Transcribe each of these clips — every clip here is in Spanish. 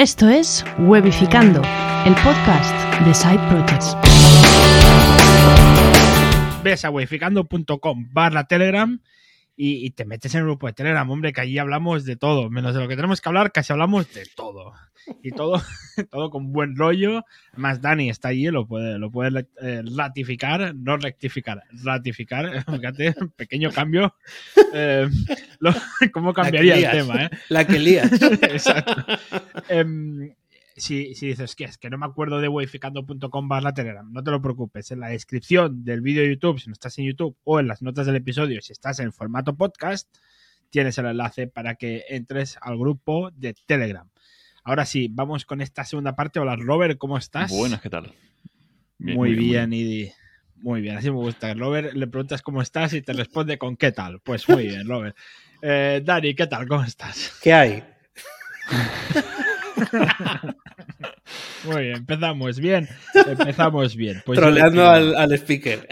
Esto es Webificando, el podcast de Side Projects. Ves a webificando.com barra Telegram y, y te metes en el grupo de Telegram, hombre, que allí hablamos de todo, menos de lo que tenemos que hablar, casi hablamos de todo. Y todo, todo con buen rollo. Además, Dani está allí, lo puede, lo puede eh, ratificar, no rectificar, ratificar. Fíjate, pequeño cambio. Eh, lo- ¿Cómo cambiaría el tema? Eh? La que lías. Exacto. Si, si dices que es que no me acuerdo de wificando.com barra Telegram, no te lo preocupes. En la descripción del vídeo de YouTube, si no estás en YouTube, o en las notas del episodio, si estás en formato podcast, tienes el enlace para que entres al grupo de Telegram. Ahora sí, vamos con esta segunda parte. Hola Robert, ¿cómo estás? Buenas, ¿qué tal? muy, bien, Idi. Muy bien, así me gusta. Robert le preguntas cómo estás y te responde con qué tal. Pues muy bien, Robert. Eh, Dani, ¿qué tal? ¿Cómo estás? ¿Qué hay? Muy bien, empezamos bien. Empezamos bien. Pues Troleando le al, al speaker.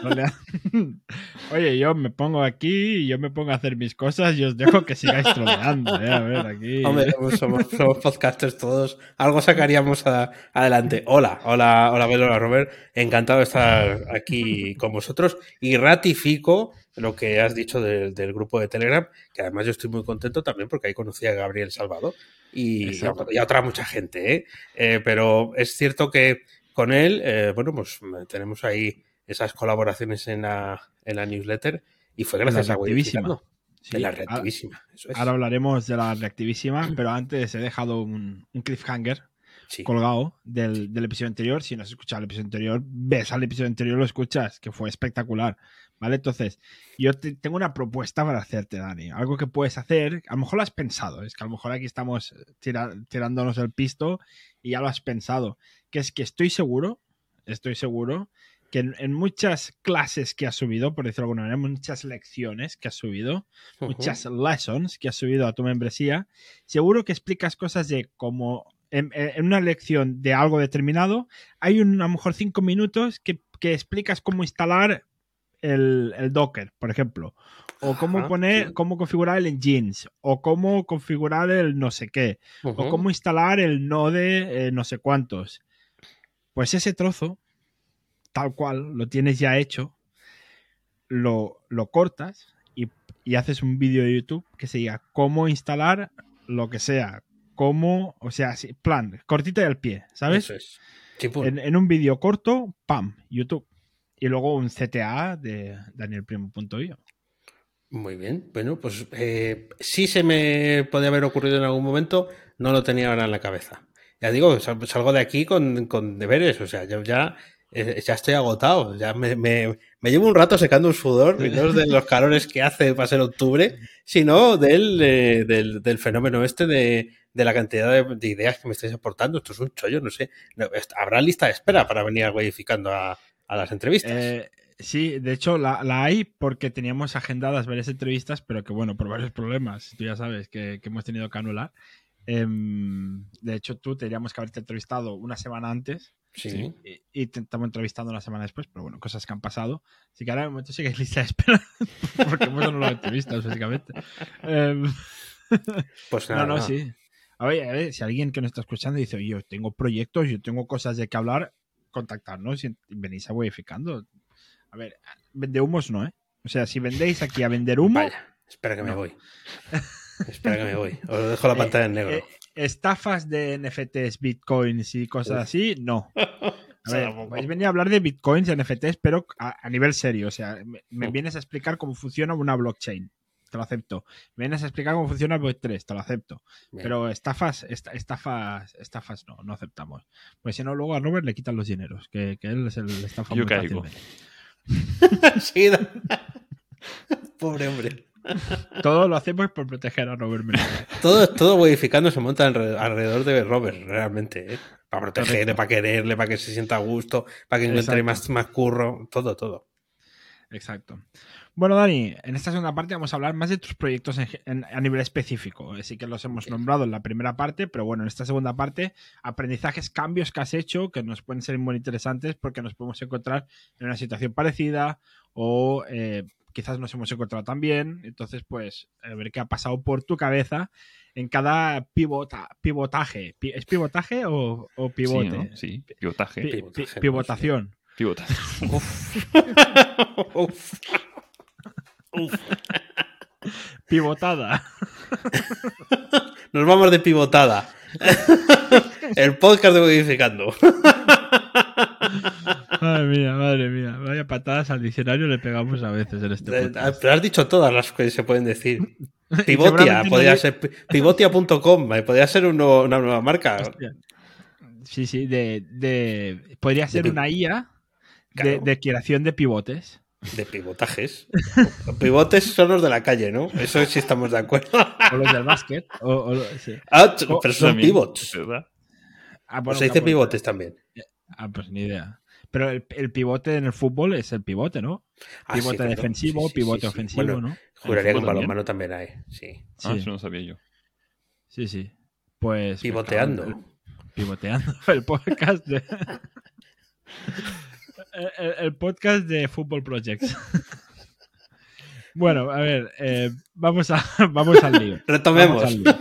trolea- Oye, yo me pongo aquí y yo me pongo a hacer mis cosas y os dejo que sigáis troleando. eh, A ver, aquí. Hombre, somos, somos podcasters todos. Algo sacaríamos a- adelante. Hola, hola, hola, Abel, hola, Robert. Encantado de estar aquí con vosotros y ratifico lo que has dicho del- del grupo de Telegram, que además yo estoy muy contento también porque ahí conocí a Gabriel Salvador y, Exacto. y a otra mucha gente, ¿eh? Eh, pero es cierto que con él, eh, bueno, pues tenemos ahí esas colaboraciones en la, en la newsletter y fue gracias a reactivísima. Sí, de la ahora- reactivísima. Eso es. Ahora hablaremos de la reactivísima, pero antes he dejado un, un cliffhanger Sí. colgado del, del episodio anterior. Si no has escuchado el episodio anterior, ves al episodio anterior, lo escuchas, que fue espectacular. ¿Vale? Entonces, yo te- tengo una propuesta para hacerte, Dani. Algo que puedes hacer, a lo mejor lo has pensado, es que a lo mejor aquí estamos tira- tirándonos el pisto y ya lo has pensado. Que es que estoy seguro, estoy seguro, que en, en muchas clases que has subido, por decirlo de alguna manera, muchas lecciones que has subido, muchas lessons que has subido a tu membresía, seguro que explicas cosas de cómo en, en una lección de algo determinado, hay un, a lo mejor cinco minutos que, que explicas cómo instalar el, el Docker, por ejemplo, o cómo Ajá, poner, sí. cómo configurar el engines, o cómo configurar el no sé qué, o cómo instalar el node eh, no sé cuántos. Pues ese trozo, tal cual, lo tienes ya hecho, lo, lo cortas y, y haces un vídeo de YouTube que se diga cómo instalar lo que sea, cómo, o sea, plan, cortita y al pie, ¿sabes? Eso es. Chimpún. En, en un vídeo corto, pam, YouTube. Y luego un CTA de danielprimo.io. Muy bien. Bueno, pues eh, sí se me podía haber ocurrido en algún momento, no lo tenía ahora en la cabeza. Ya digo, sal- salgo de aquí con, con deberes, o sea, yo ya, eh, ya estoy agotado, ya me, me- llevo un rato secando un sudor, no de los calores que hace para ser octubre, sino del, eh, del, fenómeno este de, de la cantidad de, de ideas que me estáis aportando. Esto es un chollo, no sé. Habrá lista de espera para venir webificando a, a las entrevistas. Eh, sí, de hecho la, la hay porque teníamos agendadas varias entrevistas, pero que bueno, por varios problemas, tú ya sabes, que, que hemos tenido que anular. Em, de hecho, tú tendríamos que haberte entrevistado una semana antes sí. y, y te estamos entrevistando una semana después, pero bueno, cosas que han pasado. Así que ahora de momento sí que hay lista de espera porque hemos anulado entrevistas, básicamente. Em, Pues no, nada, no, nada. sí. A ver, a ver, si alguien que nos está escuchando dice, oye, yo tengo proyectos, yo tengo cosas de que hablar, contactarnos y venís a Webificando. A ver, vende humos no, ¿eh? O sea, si vendéis aquí a vender humo, Vaya, espera que me No. voy. espera que me voy. Os dejo la pantalla en negro. eh, estafas de NFTs, bitcoins y cosas Uf. así, no. A ver, podéis venir a hablar de bitcoins y NFTs, pero a, a nivel serio. O sea, me, me vienes a explicar cómo funciona una blockchain. Te lo acepto. Me vienes a explicar cómo funciona el Web3, te lo acepto. Bien. Pero estafas, esta- estafas, estafas no, no aceptamos. Pues si no, luego a Robert le quitan los dineros, que, que él es el estafa Yo muy caigo. Sí, Pobre hombre. Todo lo hacemos por proteger a Robert Menéndez. Todo, todo modificando se monta alre- alrededor de Robert, realmente. ¿eh? Para protegerle, Correcto. para quererle, para que se sienta a gusto, para que encuentre Exacto. más, más curro, todo, todo. Exacto. Bueno, Dani, en esta segunda parte vamos a hablar más de tus proyectos en a nivel específico. Así que los hemos nombrado en la primera parte, pero bueno, en esta segunda parte, aprendizajes, cambios que has hecho que nos pueden ser muy interesantes porque nos podemos encontrar en una situación parecida o eh, quizás nos hemos encontrado también. Entonces, pues, a ver qué ha pasado por tu cabeza en cada pivota, pivotaje. Pi- ¿Es pivotaje o, o pivote? Sí, ¿no? Sí, pivotaje. Pi- Pivotaje, pi- no pivotación. Pivotaje. Uf. Uf. Pivotada. Nos vamos de pivotada. El podcast de Modificando. Madre mía, madre mía. Vaya patadas al diccionario le pegamos a veces en este podcast. Pero has dicho todas las que se pueden decir. Pivotia, podría ser pi- pivotia.com, podría ser uno- una nueva marca. Hostia. Sí, sí, de, de- podría ser una IA de, de creación de pivotes. De pivotajes. Pivotes son los de la calle, ¿no? Eso sí estamos de acuerdo. O los del básquet. O, o lo- sí. Ah, pero son También, pivots. Ah, O bueno, se dice pues- pivotes también. Ah, pues ni idea. Pero el, el pivote en el fútbol es el pivote, ¿no? Ah, sí, pivote claro. defensivo, Sí, sí, pivote sí, sí. ofensivo, Bueno, ¿no? Juraría que en balonmano también hay. Sí. Ah, Sí. eso no sabía yo. Sí, sí. Pues. Pivoteando. pues, pivoteando. El podcast de. El, el- podcast de Football Projects. bueno, a ver. eh, vamos, a, vamos al lío. Retomemos. Vamos al lío.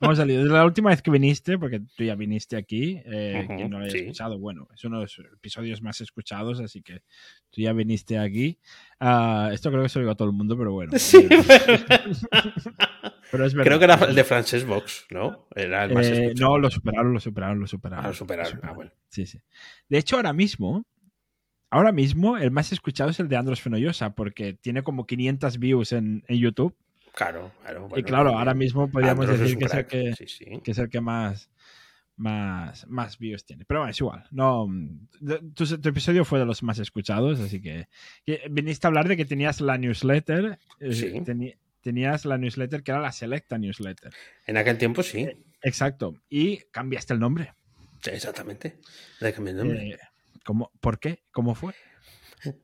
Vamos al lío. Desde la última vez que viniste, porque tú ya viniste aquí, eh, Ujú, quien no lo haya sí. escuchado, bueno, es uno de los episodios más escuchados, así que tú ya viniste aquí. Ah, esto creo que se lo digo a todo el mundo, pero bueno. Sí, pero es verdad. Creo que era el de Frances Box, ¿no? Era el más Eh, escuchado. no, lo superaron, lo superaron, lo superaron. Ah, lo superaron. Ah, bueno. Sí, sí. De hecho, ahora mismo, ahora mismo el más escuchado es el de Andros Fenollosa, porque tiene como 500 views en, en YouTube. Claro, claro. y claro, ahora mismo podríamos Andros decir que es, el que, Sí, sí. que es el que más, más, más views tiene. Pero bueno, es igual. No, de- tu, tu episodio fue de los más escuchados, así que, viniste a hablar de que tenías la newsletter. eh, Sí. tenías la newsletter que era la Selecta Newsletter. En aquel tiempo sí. Exacto. Y cambiaste el nombre. Sí, Exactamente. Le cambié el nombre. Eh, ¿cómo, ¿Por qué? ¿Cómo fue?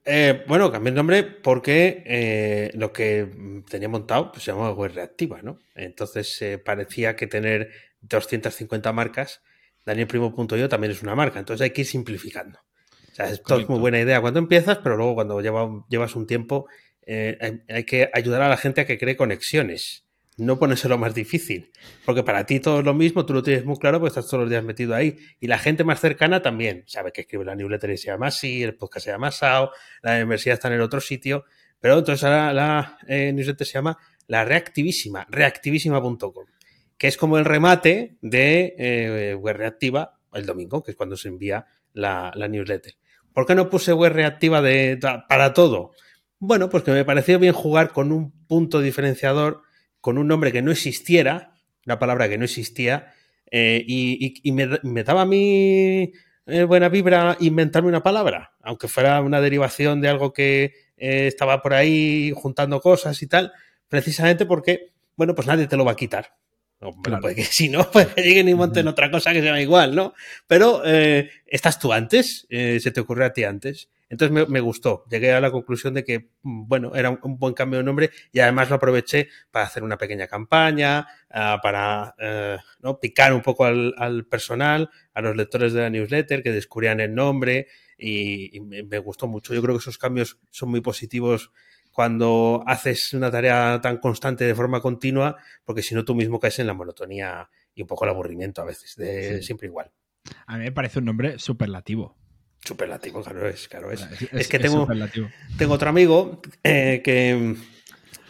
Eh, bueno, cambié el nombre porque eh, lo que tenía montado pues, se llamaba web reactiva, ¿no? Entonces eh, parecía que tener 250 marcas, danielprimo.io también es una marca, entonces hay que ir simplificando. O sea, esto es muy buena idea cuando empiezas, pero luego cuando lleva- llevas un tiempo hay, hay que ayudar a la gente a que cree conexiones, no ponérselo más difícil, porque para ti todo es lo mismo, tú lo tienes muy claro, porque estás todos los días metido ahí, y la gente más cercana también sabe que escribe la newsletter y se llama así, el podcast se llama SAO, la membresía está en el otro sitio, pero entonces ahora la eh, newsletter se llama La Reactivísima, reactivísima.com, que es como el remate de eh, Web Reactiva el domingo, que es cuando se envía la, newsletter. ¿Por qué no puse Web Reactiva de, para todo? Bueno, pues que me pareció bien jugar con un punto diferenciador, con un nombre que no existiera, una palabra que no existía, eh, y, y- y me, me daba a mí eh, buena vibra inventarme una palabra, aunque fuera una derivación de algo que eh, estaba por ahí juntando cosas y tal, precisamente porque, bueno, pues nadie te lo va a quitar. No, Claro. que si no, pues que lleguen y monten otra cosa que se llama igual, ¿no? Pero estás tú antes, se te ocurrió a ti antes. Entonces me, me gustó. Llegué a la conclusión de que, mm, bueno, era un, un buen cambio de nombre y además lo aproveché para hacer una pequeña campaña, ah, para eh, ¿no? picar un poco al, al personal, a los lectores de la newsletter que descubrían el nombre y, y me, me gustó mucho. Yo creo que esos cambios son muy positivos cuando haces una tarea tan constante de forma continua, porque si no tú mismo caes en la monotonía y un poco el aburrimiento a veces, de Sí. siempre igual. A mí me parece un nombre superlativo. Superlativo, claro es, claro es. Es, es que tengo- otro amigo eh, que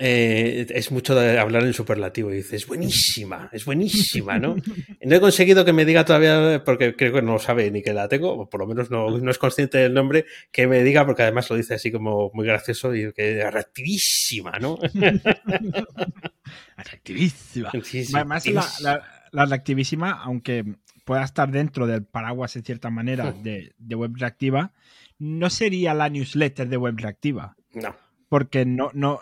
eh, es mucho de hablar en superlativo y dice, es buenísima, es buenísima, ¿no? No he conseguido que me diga todavía, porque creo que no sabe ni que la tengo, o por lo menos no, no es consciente del nombre, que me diga, porque además lo dice así como muy gracioso y que es reactivísima, ¿no? Atractivísima. Sí, sí, Además, la, la, la reactivísima, aunque pueda estar dentro del paraguas en cierta manera de, de web reactiva, no sería la newsletter de web reactiva. No, Porque no, no.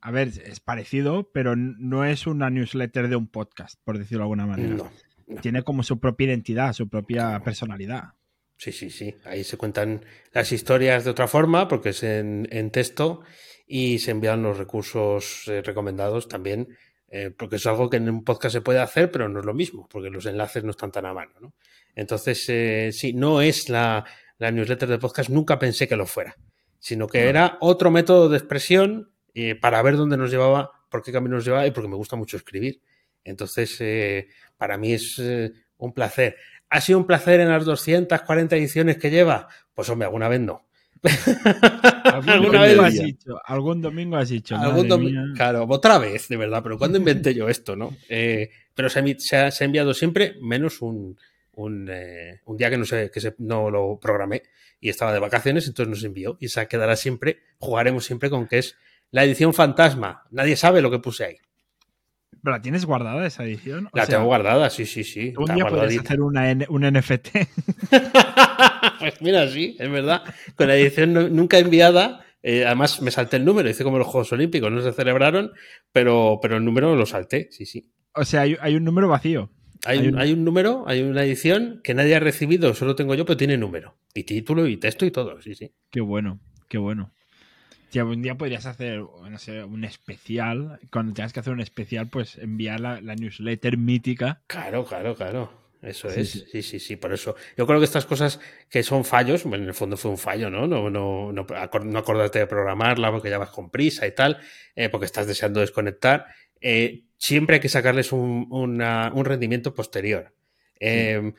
A ver, es parecido, pero no es una newsletter de un podcast, por decirlo de alguna manera. no. no. Tiene como su propia identidad, su propia personalidad. Sí, sí, sí. Ahí se cuentan las historias de otra forma, porque es en, en texto, y se envían los recursos eh, recomendados también, eh, porque es algo que en un podcast se puede hacer, pero no es lo mismo, porque los enlaces no están tan a mano. ¿no? Entonces, eh, sí, no es la, la newsletter de podcast, nunca pensé que lo fuera, sino que No. era otro método de expresión eh, para ver dónde nos llevaba, por qué camino nos llevaba y porque me gusta mucho escribir. Entonces, eh, para mí es un placer. ¿Ha sido un placer en las 240 ediciones que lleva? Pues hombre, alguna vez no. ¿Algún, domingo has dicho, algún domingo has dicho. ¿Algún? Claro, otra vez, de verdad, pero ¿cuándo inventé yo esto, no? Eh, pero se, se, ha, se, ha, enviado siempre, menos un, un, eh, un día que no sé, que se, no lo programé y estaba de vacaciones, entonces nos envió y se quedará siempre, jugaremos siempre con que es la edición fantasma. Nadie sabe lo que puse ahí. ¿Pero la tienes guardada esa edición? O la sea, tengo guardada, sí, sí, sí. Un día puedes hacer una, un NFT. pues mira, sí, es verdad. Con la edición no, nunca enviada, eh, además me salté el número, hice como los Juegos Olímpicos, no se celebraron, pero, pero el número lo salté, sí, sí. O sea, hay, hay un número vacío. Hay, hay, un, hay, un, número, hay una edición que nadie ha recibido, solo tengo yo, pero tiene número. Y título y texto y todo, sí, sí. Qué bueno, qué bueno. Tía, un día podrías hacer, no sé, un especial. Cuando tengas que hacer un especial, pues enviar la, la newsletter mítica. Claro, claro, claro. Eso sí, es, sí. sí, sí, sí, por eso. Yo creo que estas cosas que son fallos, bueno, en el fondo fue un fallo, ¿no? No, no, no, no acordarte de programarla porque ya vas con prisa y tal, eh, porque estás deseando desconectar. Eh, siempre hay que sacarles un, una, un rendimiento posterior. Eh,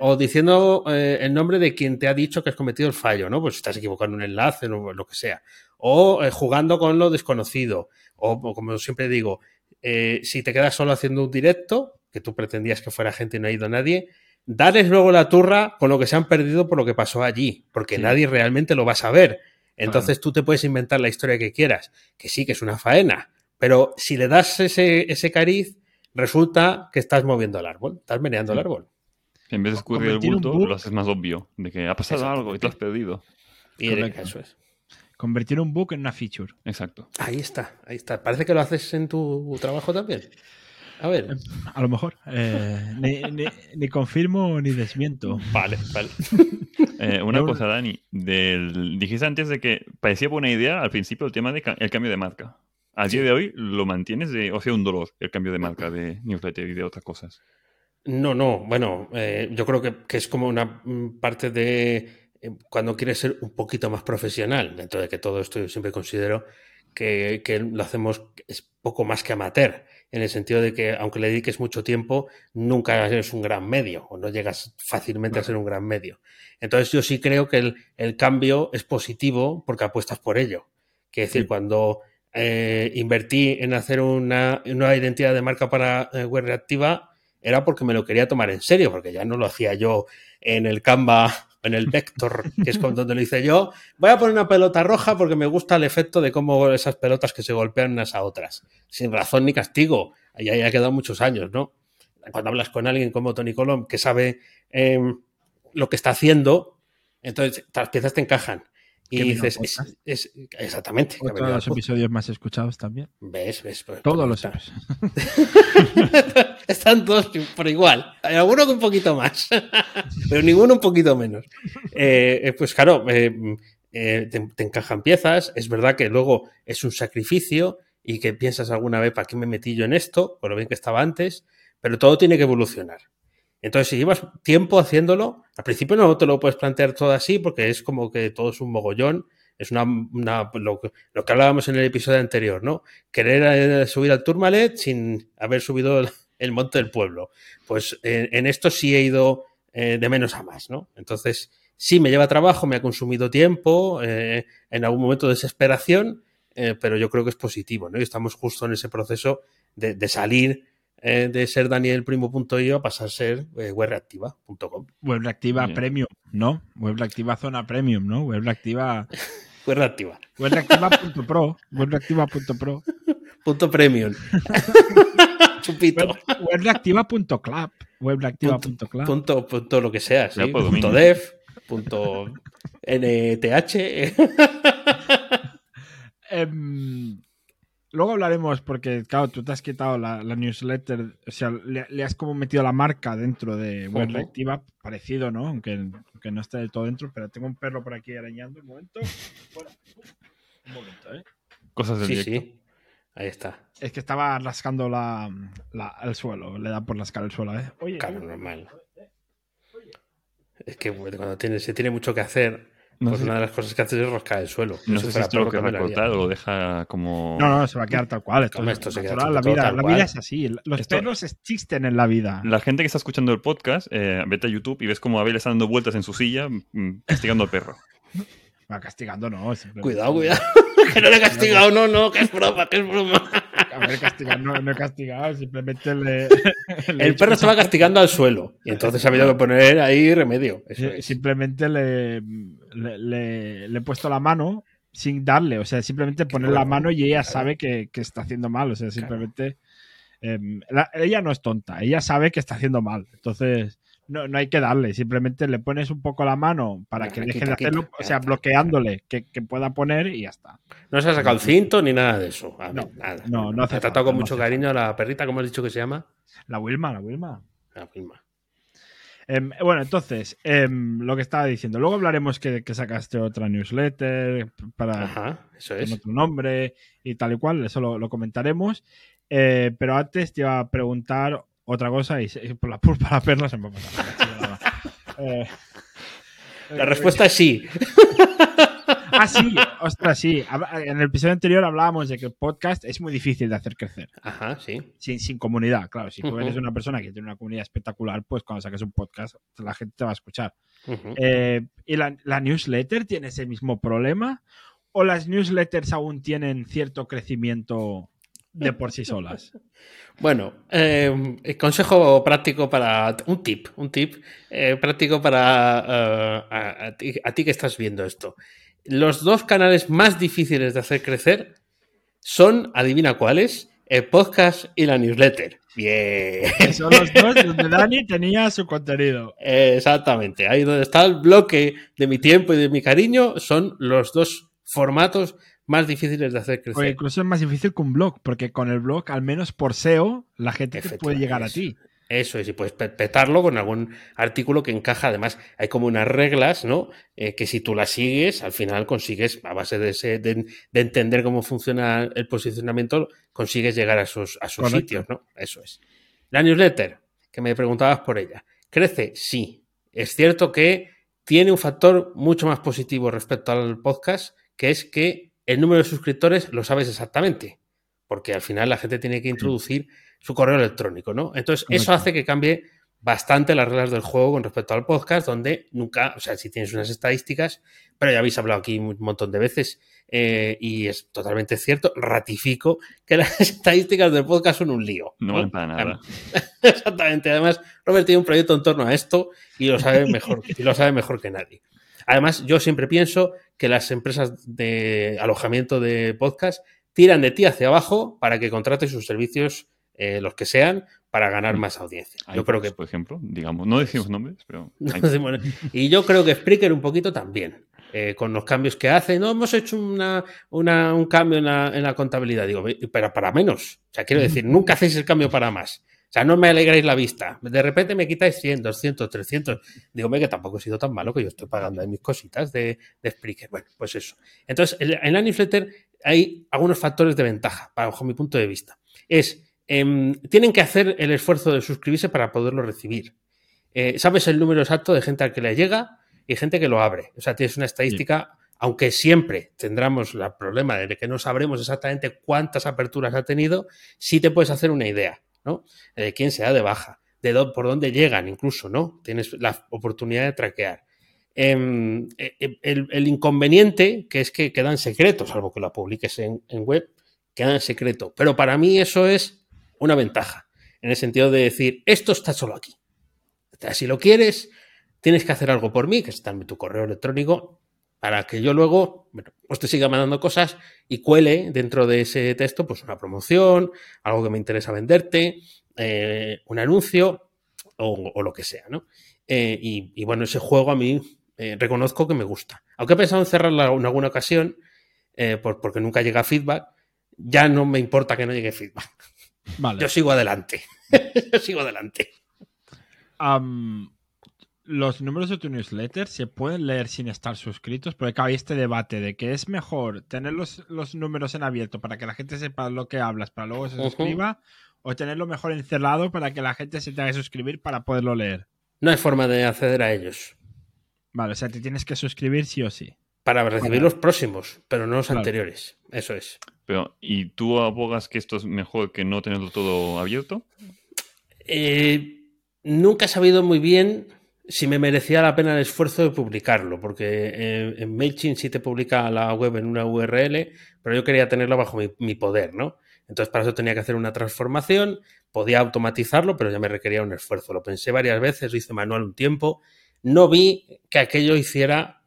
o diciendo eh, el nombre de quien te ha dicho que has cometido el fallo, ¿no? Pues estás equivocando un enlace o lo que sea. O eh, jugando con lo desconocido. O, o como siempre digo, eh, si te quedas solo haciendo un directo, que tú pretendías que fuera gente y no ha ido nadie, darles luego la turra con lo que se han perdido por lo que pasó allí, porque sí. nadie realmente lo va a saber. Entonces tú te puedes inventar la historia que quieras, que sí que es una faena, pero si le das ese, ese cariz, resulta que estás moviendo el árbol, estás meneando sí. el árbol. En vez de escurrir el bulto, lo haces más obvio, de que ha pasado Exacto. algo y te lo has perdido. Y eso es. Convertir un bug en una feature. Exacto. Ahí está, ahí está. Parece que lo haces en tu trabajo también. A ver. A lo mejor. Eh, ni, ni, ni, confirmo ni desmiento. Vale, vale. eh, una cosa, Dani. Del, dijiste antes de que parecía buena idea al principio el tema del de el cambio de marca. A día de hoy lo mantienes de, o sea, un dolor el cambio de marca de newsletter y de otras cosas. No, no. Bueno, eh, yo creo que, que, es como una mm, parte de eh, cuando quieres ser un poquito más profesional, dentro de que todo esto yo siempre considero que, que lo hacemos es poco más que amateur en el sentido de que aunque le dediques mucho tiempo, nunca eres un gran medio o no llegas fácilmente a ser un gran medio. Entonces yo sí creo que el, el cambio es positivo porque apuestas por ello. Quiere decir, sí. cuando eh, invertí en hacer una, una, identidad de marca para eh, web reactiva, era porque me lo quería tomar en serio, porque ya no lo hacía yo en el Canva, en el Vector, que es donde lo hice yo. Voy a poner una pelota roja porque me gusta el efecto de cómo esas pelotas que se golpean unas a otras, sin razón ni castigo. Ahí ha quedado muchos años, ¿no? Cuando hablas con alguien como Tony Colom, que sabe eh, lo que está haciendo, entonces las piezas te encajan. Y dices, es, es, exactamente. De los episodios más escuchados también. ¿Ves? ¿Ves? Pues, Todos los episodios. Están todos por igual. Hay alguno con un poquito más, pero ninguno un poquito menos. Eh, pues claro, eh, eh, te, te, encajan piezas. Es verdad que luego es un sacrificio y que piensas alguna vez, ¿para qué me metí yo en esto? Por lo bien que estaba antes. Pero todo tiene que evolucionar. Entonces, si llevas tiempo haciéndolo, al principio no te lo puedes plantear todo así porque es como que todo es un mogollón. Es una, una lo, lo, que hablábamos en el episodio anterior, ¿no? Querer subir al Tourmalet sin haber subido el, monte del pueblo. Pues en, en esto sí he ido eh, de menos a más, ¿no? Entonces, sí me lleva trabajo, me ha consumido tiempo, eh, en algún momento de desesperación, eh, pero yo creo que es positivo, ¿no? Y estamos justo en ese proceso de salir eh, de ser danielprimo.io a pasar a ser eh, webreactiva.com. Webreactiva Bien. Premium, ¿no? Webreactiva Zona Premium, ¿no? Webreactiva... webreactiva. Webreactiva.pro. Webreactiva.pro. Punto premium. Chupito. Webreactiva.club. Webreactiva.club. Punto, punto lo que sea, sí. Punto dev. Punto NTH. um, Luego hablaremos, porque, claro, tú te has quitado la, la newsletter, o sea, le, le, has como metido la marca dentro de Web Reactiva, parecido, ¿no? Aunque, aunque, no esté del todo dentro, pero tengo un perro por aquí arañando. Un momento. Bueno, un momento, ¿eh? Cosas del sí, directo. sí. Ahí está. Es que estaba rascando la, la, el suelo, le da por rascar el suelo, ¿eh? Oye, claro, normal. Es que cuando tiene, se tiene mucho que hacer, No pues sé- una de las cosas que haces es rascar el suelo. No Si sé si esto lo poco, querrá también lo haría. cortar o lo deja como. No, no, se va a quedar tal cual. Esto, es esto se queda la vida, tal la cual. vida es así. Los Esto- perros existen en la vida. La gente que está escuchando el podcast, eh, vete a YouTube y ves como Abel está dando vueltas en su silla mm, castigando al perro. Va castigando, no. Cuidado, cuidado. que no le he castigado, no, no, que es broma, que es broma. A ver, castigar, no, no he castigado, simplemente le. El perro que estaba castigando al suelo y entonces ha habido que poner ahí remedio. Eso es. Simplemente le, le, le- le he puesto la mano sin darle, o sea, simplemente poner la mano y ella claro. sabe que, que está haciendo mal, o sea, simplemente... em, la- ella no es tonta, ella sabe que está haciendo mal, entonces no, no hay que darle, simplemente le pones un poco la mano para que deje quita, de hacerlo, quita, o sea, quita, bloqueándole que, que pueda poner y ya está. No se ha sacado el cinto ni nada de eso. A ver, No, nada. no, no hace Ha tratado falta, con no mucho cariño a la perrita, como has dicho que se llama. La Wilma, la Wilma. La misma. Em, bueno, entonces, em, lo que estaba diciendo, luego hablaremos que, que sacaste otra newsletter para, Ajá, eso con otro nombre y tal y cual, eso lo, lo comentaremos. Eh, pero antes te iba a preguntar otra cosa y, por la pulpa la perla se me la chingada. Eh, La respuesta es sí. Ah, sí, ostras, sí. En el episodio anterior hablábamos de que el podcast es muy difícil de hacer crecer. Ajá, sí. Sin, sin comunidad, claro. Si tú eres una persona que tiene una comunidad espectacular, pues cuando saques un podcast, la gente te va a escuchar. Eh, ¿Y la, la newsletter tiene ese mismo problema? ¿O las newsletters aún tienen cierto crecimiento de por sí solas? Bueno, eh, el consejo práctico para. Un tip, un tip eh, práctico para. eh, a ti que estás viendo esto. Los dos canales más difíciles de hacer crecer son, adivina cuáles, el podcast y la newsletter. Bien. Son los dos donde Dani tenía su contenido. Exactamente. Ahí donde está el bloque de mi tiempo y de mi cariño son los dos formatos más difíciles de hacer O crecer. incluso es más difícil que un blog, porque con el blog, al menos por SEO, la gente te puede llegar a ti. Eso es, y puedes pe- petarlo con algún artículo que encaja. Además, hay como unas reglas, ¿no? Eh, que si tú las sigues, al final consigues, a base de, ese, de, de entender cómo funciona el posicionamiento, consigues llegar a esos, a esos sitios, ¿no? Eso es. La newsletter, que me preguntabas por ella. ¿Crece? Sí. Es cierto que tiene un factor mucho más positivo respecto al podcast, que es que el número de suscriptores lo sabes exactamente. Porque al final la gente tiene que introducir su correo electrónico, ¿no? Entonces, eso hace que cambie bastante las reglas del juego con respecto al podcast, donde nunca, o sea, si tienes unas estadísticas, pero ya habéis hablado aquí un montón de veces eh, y es totalmente cierto, ratifico que las estadísticas del podcast son un lío. No valen para nada. Exactamente. Además, Robert tiene un proyecto en torno a esto y lo sabe mejor, y lo sabe mejor que nadie. Además, yo siempre pienso que las empresas de alojamiento de podcast tiran de ti hacia abajo para que contrates sus servicios, eh, los que sean, para ganar más audiencia. Yo creo que por ejemplo, digamos, no decimos nombres, pero. y yo creo que Spreaker un poquito también, eh, con los cambios que hace. No hemos hecho una, una- un cambio en la, en la contabilidad, digo, pero para menos. O sea, quiero decir, nunca hacéis el cambio para más. O sea, no me alegráis la vista. De repente me quitáis 100, 200, 300. Digo, que tampoco he sido tan malo que yo estoy pagando ahí mis cositas de, de Spreaker. Bueno, pues eso. Entonces, en en la newsletter hay algunos factores de ventaja, bajo mi punto de vista. Es, em, tienen que hacer el esfuerzo de suscribirse para poderlo recibir. Eh, sabes el número exacto de gente al que le llega y gente que lo abre. O sea, tienes una estadística, aunque siempre tendremos el problema de que no sabremos exactamente cuántas aperturas ha tenido, sí te puedes hacer una idea, ¿no? De quién se da de baja, de dó- por dónde llegan incluso, ¿no? Tienes la oportunidad de traquear. Em, eh, el, el inconveniente que es que quedan secretos, salvo que la publiques en, en web, quedan en secreto. Pero para mí eso es una ventaja, en el sentido de decir, esto está solo aquí. Si lo quieres, tienes que hacer algo por mí, que está en tu correo electrónico, para que yo luego bueno, pues te siga mandando cosas y cuele dentro de ese texto pues una promoción, algo que me interesa venderte, eh, un anuncio o, lo que sea, ¿no? Eh, y, bueno, ese juego a mí eh, reconozco que me gusta. Aunque he pensado en cerrarla en alguna ocasión, por, porque nunca llega feedback, ya no me importa que no llegue feedback. Vale. Yo sigo adelante. yo sigo adelante. Los números de tu newsletter se pueden leer sin estar suscritos, porque acá hay este debate de que es mejor tener los, los números en abierto para que la gente sepa lo que hablas, para luego se suscriba, o tenerlo mejor encerrado para que la gente se tenga que suscribir para poderlo leer. No hay forma de acceder a ellos. Vale, o sea, te tienes que suscribir sí o sí. Para recibir Vale. los próximos, pero no los Claro. anteriores. Eso es. Pero, ¿y tú abogas que esto es mejor que no tenerlo todo abierto? Eh, nunca he sabido muy bien si me merecía la pena el esfuerzo de publicarlo, porque eh, en MailChimp sí te publica la web en una URL, pero yo quería tenerlo bajo mi, poder, ¿no? Entonces para eso tenía que hacer una transformación, podía automatizarlo, pero ya me requería un esfuerzo. Lo pensé varias veces, lo hice manual un tiempo, no vi que aquello hiciera,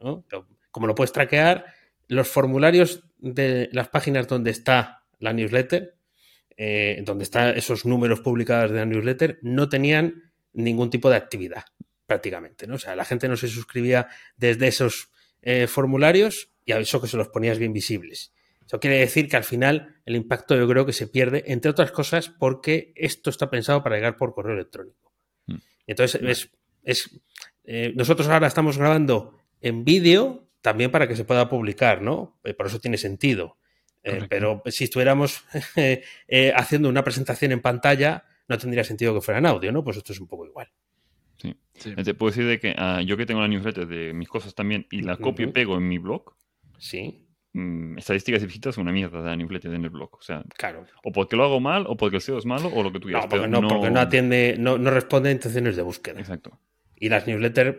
como lo puedes traquear, los formularios de las páginas donde está la newsletter, eh, donde están esos números publicados de la newsletter, no tenían ningún tipo de actividad, prácticamente. ¿no? O sea, la gente no se suscribía desde esos eh, formularios y a eso que se los ponías bien visibles. Eso quiere decir que al final el impacto yo creo que se pierde, entre otras cosas, porque esto está pensado para llegar por correo electrónico. Mm. Entonces, es, es eh, nosotros ahora estamos grabando en vídeo también para que se pueda publicar, ¿no? Eh, por eso tiene sentido. Eh, pero si estuviéramos eh, haciendo una presentación en pantalla, no tendría sentido que fuera en audio, ¿no? Pues esto es un poco igual. Sí. Sí. Te puedo decir de que ah, yo que tengo la newsletter de mis cosas también y la copio y pego en mi blog, Sí, mm, estadísticas y visitas son una mierda de la newsletter en el blog. O sea, claro. o porque lo hago mal, o porque el SEO es malo, o lo que tú quieras. No, porque no, porque no atiende, no, no responde a intenciones de búsqueda. Exacto. Y las newsletters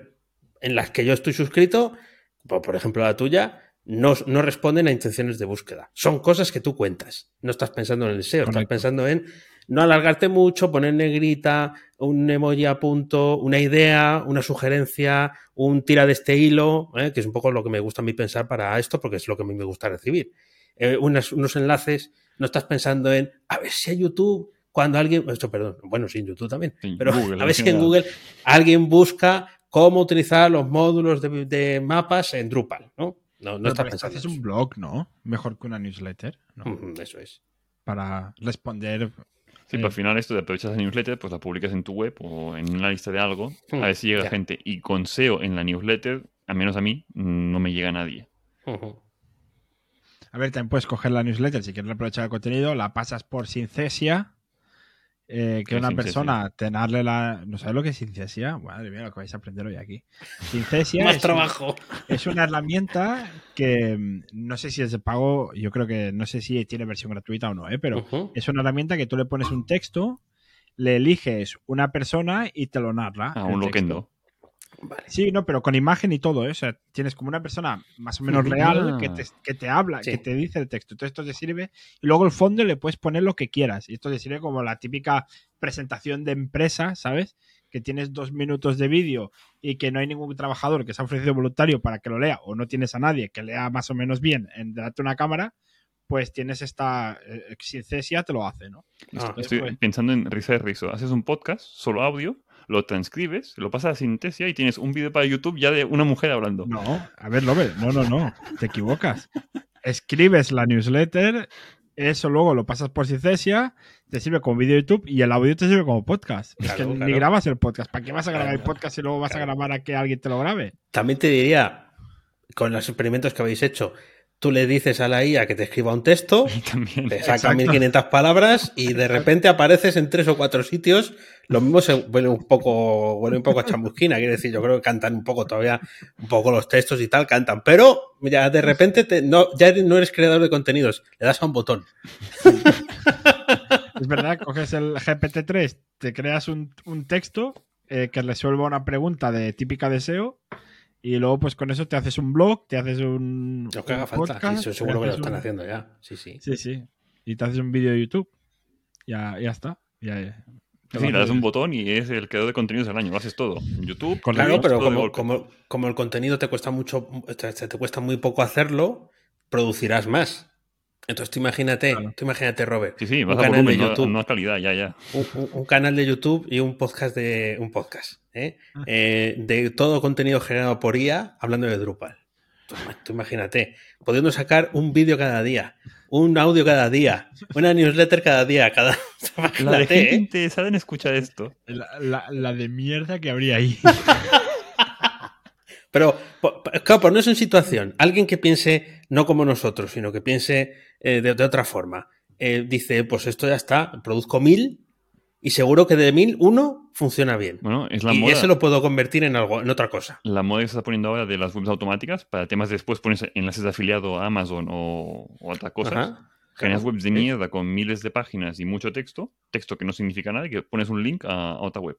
en las que yo estoy suscrito, por, ejemplo la tuya, no, no responden a intenciones de búsqueda. Son cosas que tú cuentas. No estás pensando en el SEO, estás Correcto. pensando en no alargarte mucho, poner negrita, un emoji a punto, una idea, una sugerencia, un tira de este hilo, ¿eh? que es un poco lo que me gusta a mí pensar para esto, porque es lo que a mí me gusta recibir. Eh, unas- unos enlaces, no estás pensando en a ver si a YouTube, cuando alguien, esto perdón, bueno, sí, en YouTube también, Sí, pero Google, a ver si en. Google alguien busca cómo utilizar los módulos de, de mapas en Drupal, ¿no? No, no estás pensando haces un blog, ¿no? Mejor que una newsletter, ¿no? Eso es. Para responder. Sí, Eh, pero al final esto de aprovechas la newsletter, pues la publicas en tu web o en una lista de algo, Mm, a ver si llega ya. gente. Y con SEO en la newsletter, al menos a mí, no me llega nadie. A ver, también puedes coger la newsletter si quieres aprovechar el contenido, la pasas por Syncesia. Eh, que ¿Qué es una persona tenerle la. ¿No sabes lo que es Syncesia? Madre mía, lo que vais a aprender hoy aquí. Syncesia Más es, trabajo. es una herramienta que mm, no sé si es de pago, yo creo que no sé si tiene versión gratuita o no, ¿eh? pero es una herramienta que tú le pones un texto, le eliges una persona y te lo narra. Ah, un texto. loquendo. Vale. Sí, no, pero con imagen y todo, ¿eh? O sea, tienes como una persona más o menos real Ah. que te, que te habla, Sí. que te dice el texto. Entonces esto te sirve. Y luego el fondo le puedes poner lo que quieras. Y esto te sirve como la típica presentación de empresa, ¿sabes? Que tienes dos minutos de vídeo y que no hay ningún trabajador que se ha ofrecido voluntario para que lo lea o no tienes a nadie que lea más o menos bien en delante de una cámara, pues tienes esta eh, Syncesia te lo hace, ¿no? Ah, Esto Estoy fue- pensando en risa de rizo. Haces un podcast, solo audio, lo transcribes, lo pasas a Sintesia y tienes un vídeo para YouTube ya de una mujer hablando. No, a ver, Lover, no, no, no, te equivocas. Escribes la newsletter, eso luego lo pasas por Syncesia, te sirve como vídeo de YouTube y el audio te sirve como podcast. es Claro, que ni grabas el podcast. ¿Para qué vas a grabar el podcast y luego vas Claro. a grabar a que alguien te lo grabe? También te diría, con los experimentos que habéis hecho, tú le dices a la IA que te escriba un texto, también. te saca Exacto. 1500 palabras y de repente apareces en tres o cuatro sitios. Lo mismo se huele un poco, huele un poco a chamusquina, quiere decir, yo creo que cantan un poco todavía, un poco los textos y tal, cantan, pero ya de repente te- no, ya eres- no eres creador de contenidos, le das a un botón. Es verdad, coges el GPT-3, te creas un, un texto eh, que resuelva una pregunta de típica de SEO y luego pues con eso te haces un blog, te haces un, Lo que haga un falta, podcast, sí, seguro que lo están un- haciendo ya. Sí, sí. Sí, sí. Y te haces un vídeo de YouTube. Ya, ya está. Ya, ya. Sí, le das haces. un botón y es el creador de contenidos del año. Lo haces todo. YouTube. Claro, pero como, como, como el contenido te cuesta mucho, te, te cuesta muy poco hacerlo, producirás más. Entonces tú imagínate, Claro. tú imagínate, Robert, Sí, sí, un vas a canal volumen, de YouTube. no calidad, ya, ya. un, un- un canal de YouTube y un podcast de un podcast, ¿eh? Ah. Eh, de todo contenido generado por IA hablando de Drupal. Tú, tú imagínate, pudiendo sacar un vídeo cada día, un audio cada día, una newsletter cada día, cada. La de gente ¿eh? interesada en escuchar esto. La, la- la de mierda que habría ahí. Pero, claro, ponernos en situación. Alguien que piense no como nosotros, sino que piense eh, de, de otra forma. Eh, dice, pues esto ya está, produzco mil y seguro que de mil uno funciona bien. Bueno, es la y moda. ese lo puedo convertir en algo, en otra cosa. La moda que se está poniendo ahora de las webs automáticas para temas de después pones enlaces de afiliado a Amazon o, o otras cosas. Ajá. Generas Claro, webs de mierda con miles de páginas y mucho texto, texto que no significa nada y que pones un link a, a otra web.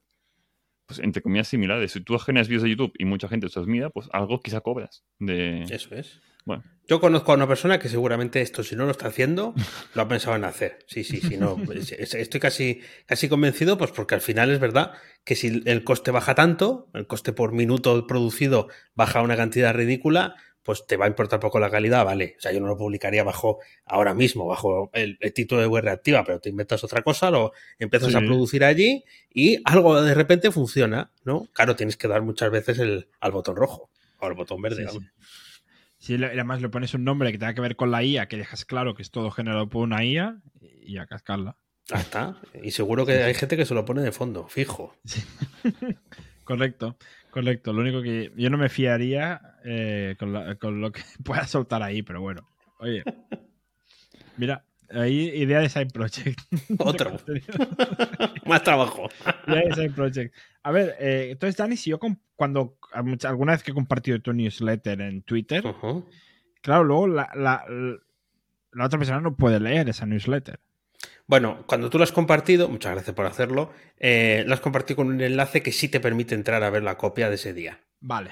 Pues entre comillas similares. Si tú generas vídeos de YouTube y mucha gente los mira, pues algo quizá cobras. De... Eso es. Bueno, Yo conozco a una persona que seguramente esto, si no lo está haciendo, lo ha pensado en hacer. Sí, sí, sí, no. es- es- Estoy casi, casi convencido, pues porque al final es verdad que si el coste baja tanto, el coste por minuto producido baja una cantidad ridícula, pues te va a importar poco la calidad, vale. O sea, yo no lo publicaría bajo ahora mismo, bajo el, el título de web reactiva, pero te inventas otra cosa, lo empiezas Sí. a producir allí y algo de repente funciona, ¿no? Claro, tienes que dar muchas veces el, al botón rojo o al botón verde. Sí. Si además le pones un nombre que tenga que ver con la IA, que dejas claro que es todo generado por una IA y a cascarla. Ah, está. Y seguro que hay gente que se lo pone de fondo, fijo. Correcto, correcto. Lo único que yo no me fiaría eh, con, la- con lo que pueda soltar ahí, pero bueno. Oye, mira, ahí idea de Side Project. Otro. Más trabajo. idea de Side Project. A ver, eh, entonces, Dani, si yo cuando alguna vez que he compartido tu newsletter en Twitter, claro, luego la, la, la otra persona no puede leer esa newsletter. Bueno, cuando tú lo has compartido, muchas gracias por hacerlo, eh, lo has compartido con un enlace que sí te permite entrar a ver la copia de ese día. Vale,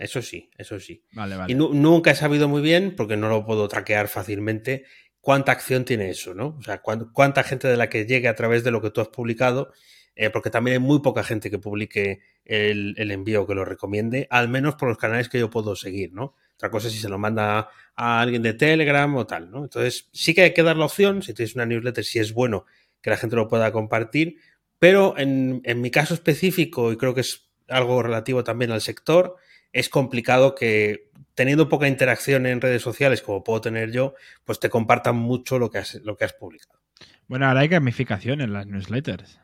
Eso sí, eso sí. vale, vale. Y nu- nunca he sabido muy bien, porque no lo puedo traquear fácilmente, cuánta acción tiene eso, ¿no? O sea, cuán- cuánta gente de la que llegue a través de lo que tú has publicado, eh, porque también hay muy poca gente que publique el, envío que lo recomiende, al menos por los canales que yo puedo seguir, ¿no? Otra cosa es si se lo manda a alguien de Telegram o tal, ¿no? Entonces, sí que hay que dar la opción, si tienes una newsletter, si es bueno que la gente lo pueda compartir, pero en mi caso específico, y creo que es algo relativo también al sector, es complicado que teniendo poca interacción en redes sociales como puedo tener yo, pues te compartan mucho lo que has, lo que has publicado. Bueno, ahora hay gamificación en las newsletters.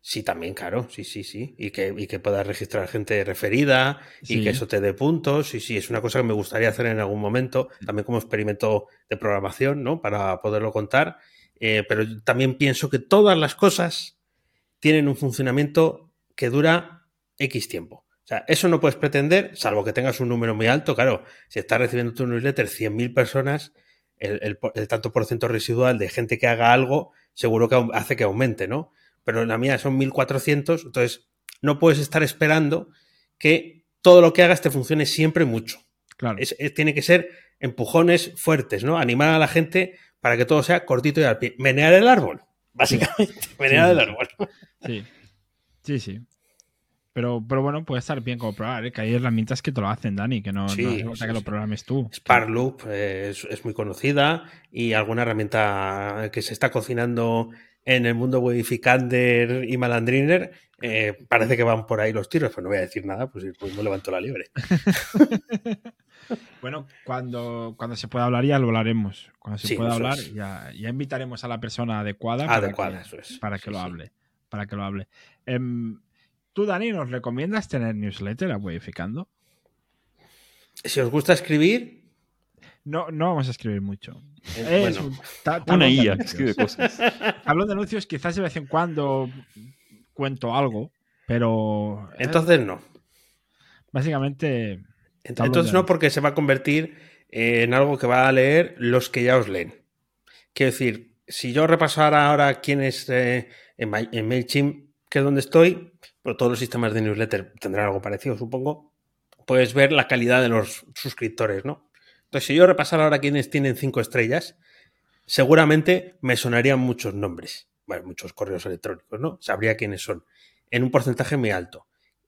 Sí, también, claro, sí, sí, sí. Y que, y que puedas registrar gente referida y que eso te dé puntos. Sí, sí, es una cosa que me gustaría hacer en algún momento, también como experimento de programación, ¿no? Para poderlo contar. Eh, pero también pienso que todas las cosas tienen un funcionamiento que dura X tiempo. O sea, eso no puedes pretender, salvo que tengas un número muy alto. Claro, si estás recibiendo tu newsletter 100.000 personas, el, el tanto por ciento residual de gente que haga algo, seguro que hace que aumente, ¿no? Pero en la mía son 1400, entonces no puedes estar esperando que todo lo que hagas te funcione siempre mucho. Claro. Es- es- tiene que ser empujones fuertes, ¿no? Animar a la gente para que todo sea cortito y al pie. Menear el árbol, básicamente. Menear Sí, el árbol. Sí, sí, sí. Pero, pero bueno, puede estar bien como probar, ¿eh? que hay herramientas que te lo hacen, Dani, que no, Sí, no hace falta sí, que lo programes tú. Sparkloop eh, es, es muy conocida y alguna herramienta que se está cocinando en el mundo Webificander y Malandriner eh, parece que van por ahí los tiros, pues no voy a decir nada, pues, pues no levanto la liebre. Bueno, cuando, cuando se pueda hablar ya lo hablaremos. Cuando se Sí, pueda hablar es. ya, ya invitaremos a la persona adecuada. para Adecuada, que- eso es. Para que lo hable. Para que lo hable. Em, ¿Tú, Dani, nos recomiendas tener newsletter a Webificando? Si os gusta escribir, No, no vamos a escribir mucho. eh, Es bueno, un ta- una IA que escribe cosas. Tablón de anuncios quizás de vez en cuando cuento algo, pero eh, entonces no. básicamente Entonces no, porque se va a convertir en algo que va a leer los que ya os leen. Quiero decir, si yo repasara ahora quién es eh, en MailChimp, que es donde estoy, pero todos los sistemas de newsletter tendrán algo parecido, supongo, puedes ver la calidad de los suscriptores, ¿no? Entonces, si yo repasara ahora quiénes tienen cinco estrellas, seguramente me sonarían muchos nombres, bueno, muchos correos electrónicos, ¿no? Sabría quiénes son, en un porcentaje muy alto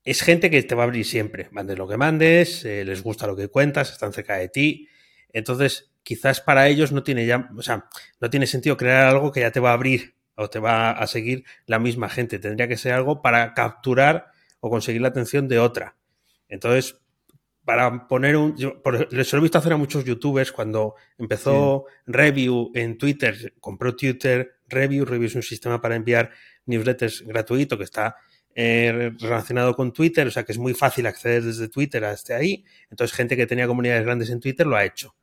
es gente que te va a abrir siempre. Mandes lo que mandes, eh, les gusta lo que cuentas, están cerca de ti. Entonces, quizás para ellos no tiene ya, o sea, no tiene sentido crear algo que ya te va a abrir o te va a seguir la misma gente. Tendría que ser algo para capturar o conseguir la atención de otra. Entonces, para poner un. Yo, por, les lo he visto hacer a muchos youtubers cuando empezó Review en Twitter, compró Twitter Review. Review es un sistema para enviar newsletters gratuito que está eh, relacionado con Twitter, o sea que es muy fácil acceder desde Twitter hasta ahí. Entonces, gente que tenía comunidades grandes en Twitter lo ha hecho.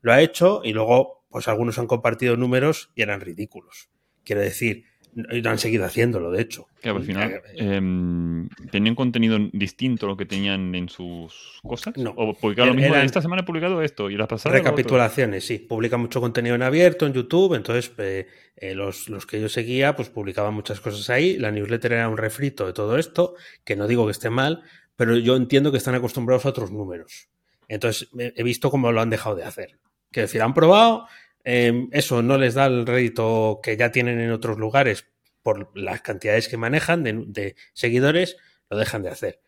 Lo ha hecho y luego, pues algunos han compartido números y eran ridículos. Quiero decir, no han seguido haciéndolo, de hecho. Claro, al final em, tenían contenido distinto a lo que tenían en sus cosas. No. O publicaron lo mismo. Eran- Esta semana he publicado esto y la pasada. Recapitulaciones, sí. Publica mucho contenido en abierto, en YouTube. Entonces, eh, eh, los, los que yo seguía, pues publicaban muchas cosas ahí. La newsletter era un refrito de todo esto, que no digo que esté mal, pero yo entiendo que están acostumbrados a otros números. Entonces, he he visto cómo lo han dejado de hacer. Que decir, han probado, eh, eso no les da el rédito que ya tienen en otros lugares por las cantidades que manejan de, de seguidores, lo dejan de hacer.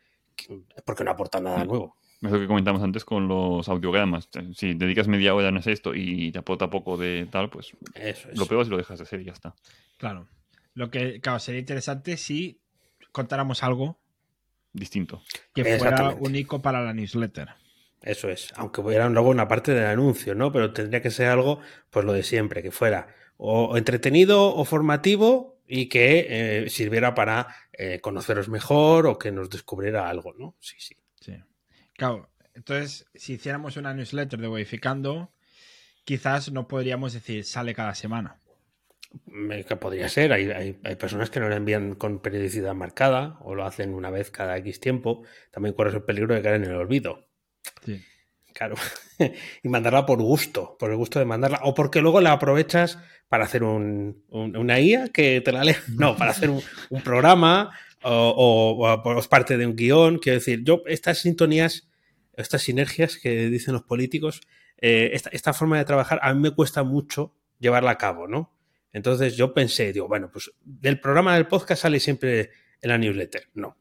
Porque no aporta nada nuevo. Es lo que comentamos antes con los audiogramas. Si dedicas media hora en hacer esto y te aporta poco de tal, pues Eso lo peor es lo dejas de hacer y ya está. Claro. Lo que, claro, sería interesante si contáramos algo Distinto. que fuera único para la newsletter. Eso es, aunque hubiera luego una parte del anuncio, ¿no? Pero tendría que ser algo, pues lo de siempre, que fuera o entretenido o formativo y que eh, sirviera para eh, conoceros mejor o que nos descubriera algo, ¿no? Sí, sí. Sí. Claro, entonces, si hiciéramos una newsletter de Wodificando, quizás no podríamos decir sale cada semana. Me- Que podría ser, hay, hay, hay personas que no la envían con periodicidad marcada o lo hacen una vez cada X tiempo. También corres el peligro de caer en el olvido. Claro. y mandarla por gusto, por el gusto de mandarla. O porque luego la aprovechas para hacer un, un- una IA que te la lea. No, para hacer un, programa o, o- es parte de un guion. Quiero decir, yo estas sintonías, estas sinergias que dicen los políticos, eh, esta, forma de trabajar a mí me cuesta mucho llevarla a cabo, ¿no? Entonces yo pensé, digo, bueno, pues del programa del podcast sale siempre en la newsletter. No,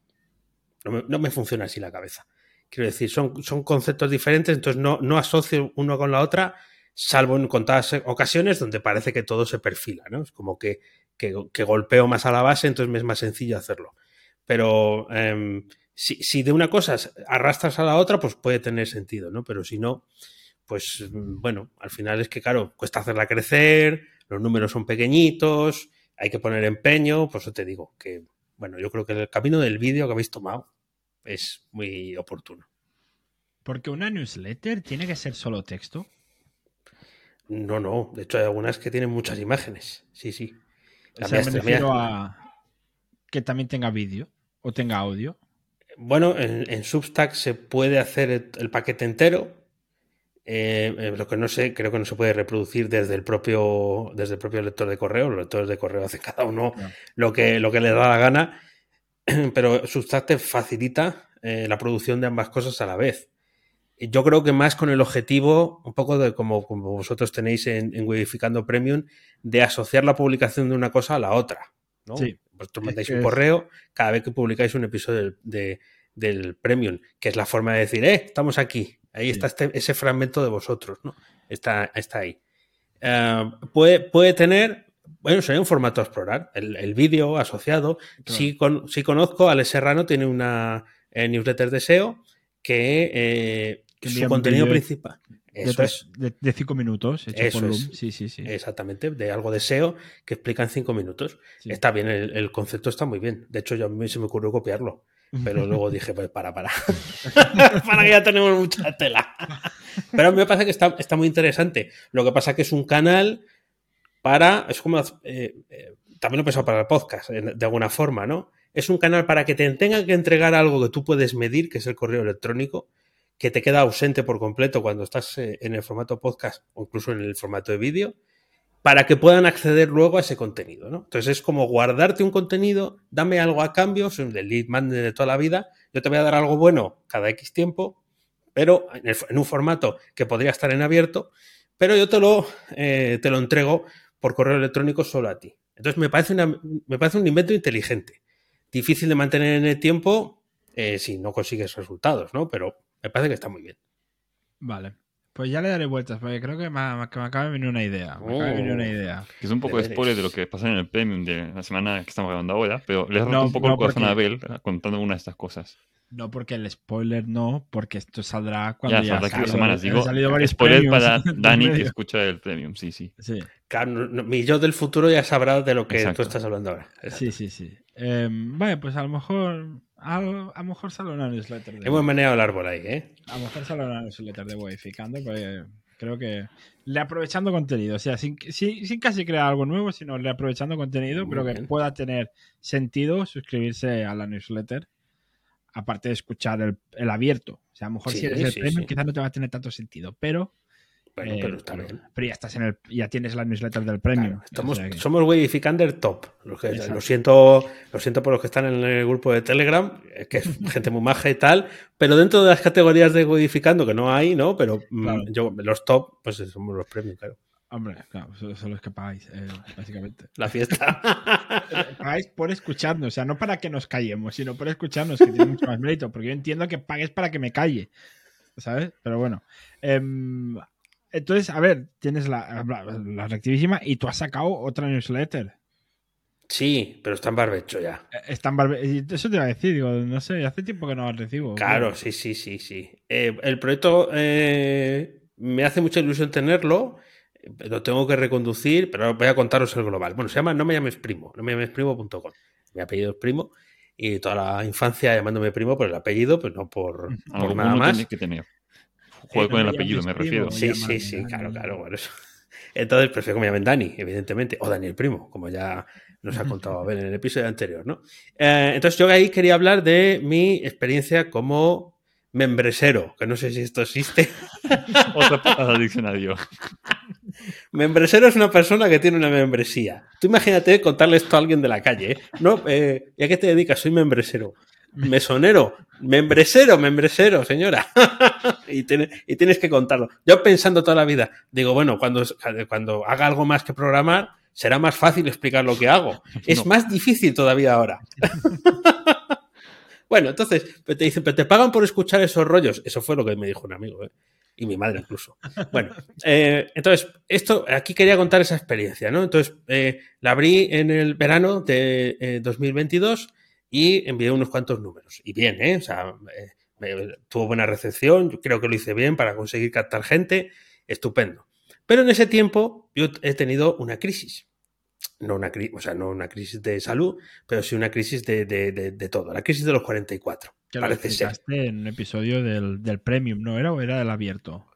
no me funciona así la cabeza. Quiero decir, son, son conceptos diferentes, entonces no, no asocio uno con la otra, salvo en contadas ocasiones donde parece que todo se perfila, ¿no? Es como que, que, golpeo más a la base, entonces me es más sencillo hacerlo. Pero em, si, si de una cosa arrastras a la otra, pues puede tener sentido, ¿no? Pero si no, pues bueno, al final es que, claro, cuesta hacerla crecer, los números son pequeñitos, hay que poner empeño, por eso te digo que, bueno, yo creo que el camino del vídeo que habéis tomado es muy oportuno. Porque una newsletter tiene que ser solo texto. No, no, de hecho hay algunas que tienen muchas imágenes, sí, sí. O sea, me refiero a que también tenga vídeo o tenga audio. Bueno, en, en Substack se puede hacer el, el paquete entero. Eh, eh, lo que no sé, creo que no se puede reproducir desde el propio, desde el propio lector de correo. Los lectores de correo hacen cada uno lo que, lo que le da la gana. Pero Substack facilita eh, la producción de ambas cosas a la vez. Yo creo que más con el objetivo, un poco de como, como vosotros tenéis en, en Widificando Premium, de asociar la publicación de una cosa a la otra. ¿no? Sí. Vosotros Es mandáis un correo cada vez que publicáis un episodio del, de- del Premium, que es la forma de decir, eh, estamos aquí. Ahí Sí. está este- ese fragmento de vosotros, ¿no? Está, está ahí. Eh, puede, puede tener, bueno, sería un formato a explorar, el, el vídeo asociado. Claro. Sí, con, sí conozco, Alex Serrano tiene una eh, newsletter de SEO que, eh, Que su contenido principal. De, Eso tres- es. de- de cinco minutos hecho Eso por es. Sí, sí, sí. Exactamente, de algo de SEO que explica en cinco minutos. Sí. Está bien, el, el concepto está muy bien. De hecho, yo a mí se me ocurrió copiarlo. Pero luego dije, pues para, para. para que ya tenemos mucha tela. Pero a mí me parece que está, está muy interesante. Lo que pasa que es un canal para. Es como. eh, eh, también lo he pensado para el podcast, de alguna forma, ¿no? Es un canal para que te tengan que entregar algo que tú puedes medir, que es el correo electrónico, que te queda ausente por completo cuando estás eh, en el formato podcast o incluso en el formato de vídeo, para que puedan acceder luego a ese contenido, ¿no? Entonces es como guardarte un contenido, dame algo a cambio, soy el lead man de toda la vida, yo te voy a dar algo bueno cada X tiempo, pero en, un formato que podría estar en abierto, pero yo te lo, te lo entrego por correo electrónico solo a ti. Entonces me parece, una- me parece un invento inteligente. Difícil de mantener en el tiempo eh, si no consigues resultados, ¿no? Pero me parece que está muy bien. Vale. Pues ya le daré vueltas, porque creo que me, que me acaba de venir una idea. Me acaba de venir Oh. una idea. Que es un poco de spoiler de lo que pasa en el premium de la semana que estamos grabando ahora, pero le he roto No, un poco no, el corazón porque- a Abel contando una de estas cosas. No porque el spoiler no, porque esto saldrá cuando Ya, ya, salido- semanas. Digo, salido varios spoiler premiums para Dani que escucha el premium, sí, sí. Sí, Claro, no- no- mi yo del futuro ya sabrá de lo que Exacto. tú estás hablando ahora. sí, sí. sí. Eh, vale, pues a lo mejor. A, a lo mejor sale una newsletter de. Hemos meneado el árbol ahí, ¿eh? A lo mejor sale una newsletter de Wodificando, porque Creo que reaprovechando contenido, o sea, sin, sin, sin casi crear algo nuevo, sino reaprovechando contenido, Muy creo que pueda tener sentido suscribirse a la newsletter, aparte de escuchar el, el abierto. O sea, a lo mejor Sí, si eres el sí, premium, sí. quizás no te va a tener tanto sentido, pero, Bueno, eh, pero está pero, bien. pero ya estás en el, ya tienes la newsletter del premium. Claro, estamos, o sea que- somos Wayficander top. Lo, que- Exacto. lo siento, lo siento por los que están en el grupo de Telegram, eh, que es gente muy maja y tal, pero dentro de las categorías de Wayficando, que no hay, ¿no? Pero mm, Claro. yo, los top, pues somos los premium, claro. Hombre, claro, son los que pagáis, eh, básicamente. La fiesta. pagáis por escucharnos, o sea, no para que nos callemos, sino por escucharnos, que tiene mucho más mérito, porque yo entiendo que pagues para que me calle, ¿sabes? Pero bueno. Em, entonces, a ver, tienes la, la, la reactivísima y tú has sacado otra newsletter. Sí, pero está en barbecho ya. Eh, Está en barbe- y Eso te iba a decir, digo, no sé, hace tiempo que no las recibo. Claro, sí, sí, sí, sí. Eh, el proyecto eh, me hace mucha ilusión tenerlo. Lo tengo que reconducir, pero voy a contaros el global. Bueno, se llama No me llames primo, no me llames primo.com. Mi apellido es primo y toda la infancia llamándome primo por el apellido, pues no por, por Algo nada más. tiene que tener. Juego Eh, con no el apellido, me primo. refiero. Sí, sí, sí, claro, claro, eso. Entonces prefiero que me llamen Dani, evidentemente, o Daniel Primo, como ya nos ha contado Abel en el episodio anterior, ¿no? Eh, entonces yo ahí quería hablar de mi experiencia como membresero, que no sé si esto existe. Otra patada al diccionario. Membresero es una persona que tiene una membresía. Tú imagínate contarle esto a alguien de la calle, ¿eh? No, eh, ¿y a qué te dedicas? Soy membresero. Mesonero, membresero, membresero, señora. y, tiene- y tienes que contarlo. Yo pensando toda la vida, digo, bueno, cuando, cuando haga algo más que programar, será más fácil explicar lo que hago. Es No. más difícil todavía ahora. bueno, entonces, pero te dicen, pero te pagan por escuchar esos rollos. Eso fue lo que me dijo un amigo, ¿eh? Y mi madre incluso. Bueno, eh, entonces, esto, aquí quería contar esa experiencia, ¿no? Entonces, eh, la abrí en el verano de eh, 2022 y envié unos cuantos números. Y bien, ¿eh? O sea, tuvo buena recepción, yo creo que lo hice bien para conseguir captar gente, estupendo. Pero en ese tiempo yo he tenido una crisis. No una, o sea, no una crisis de salud, pero sí una crisis de, de- de- de todo. La crisis de los 44. Que lo parece ser. explicaste en un episodio del, del premium, ¿no era? ¿O era del abierto?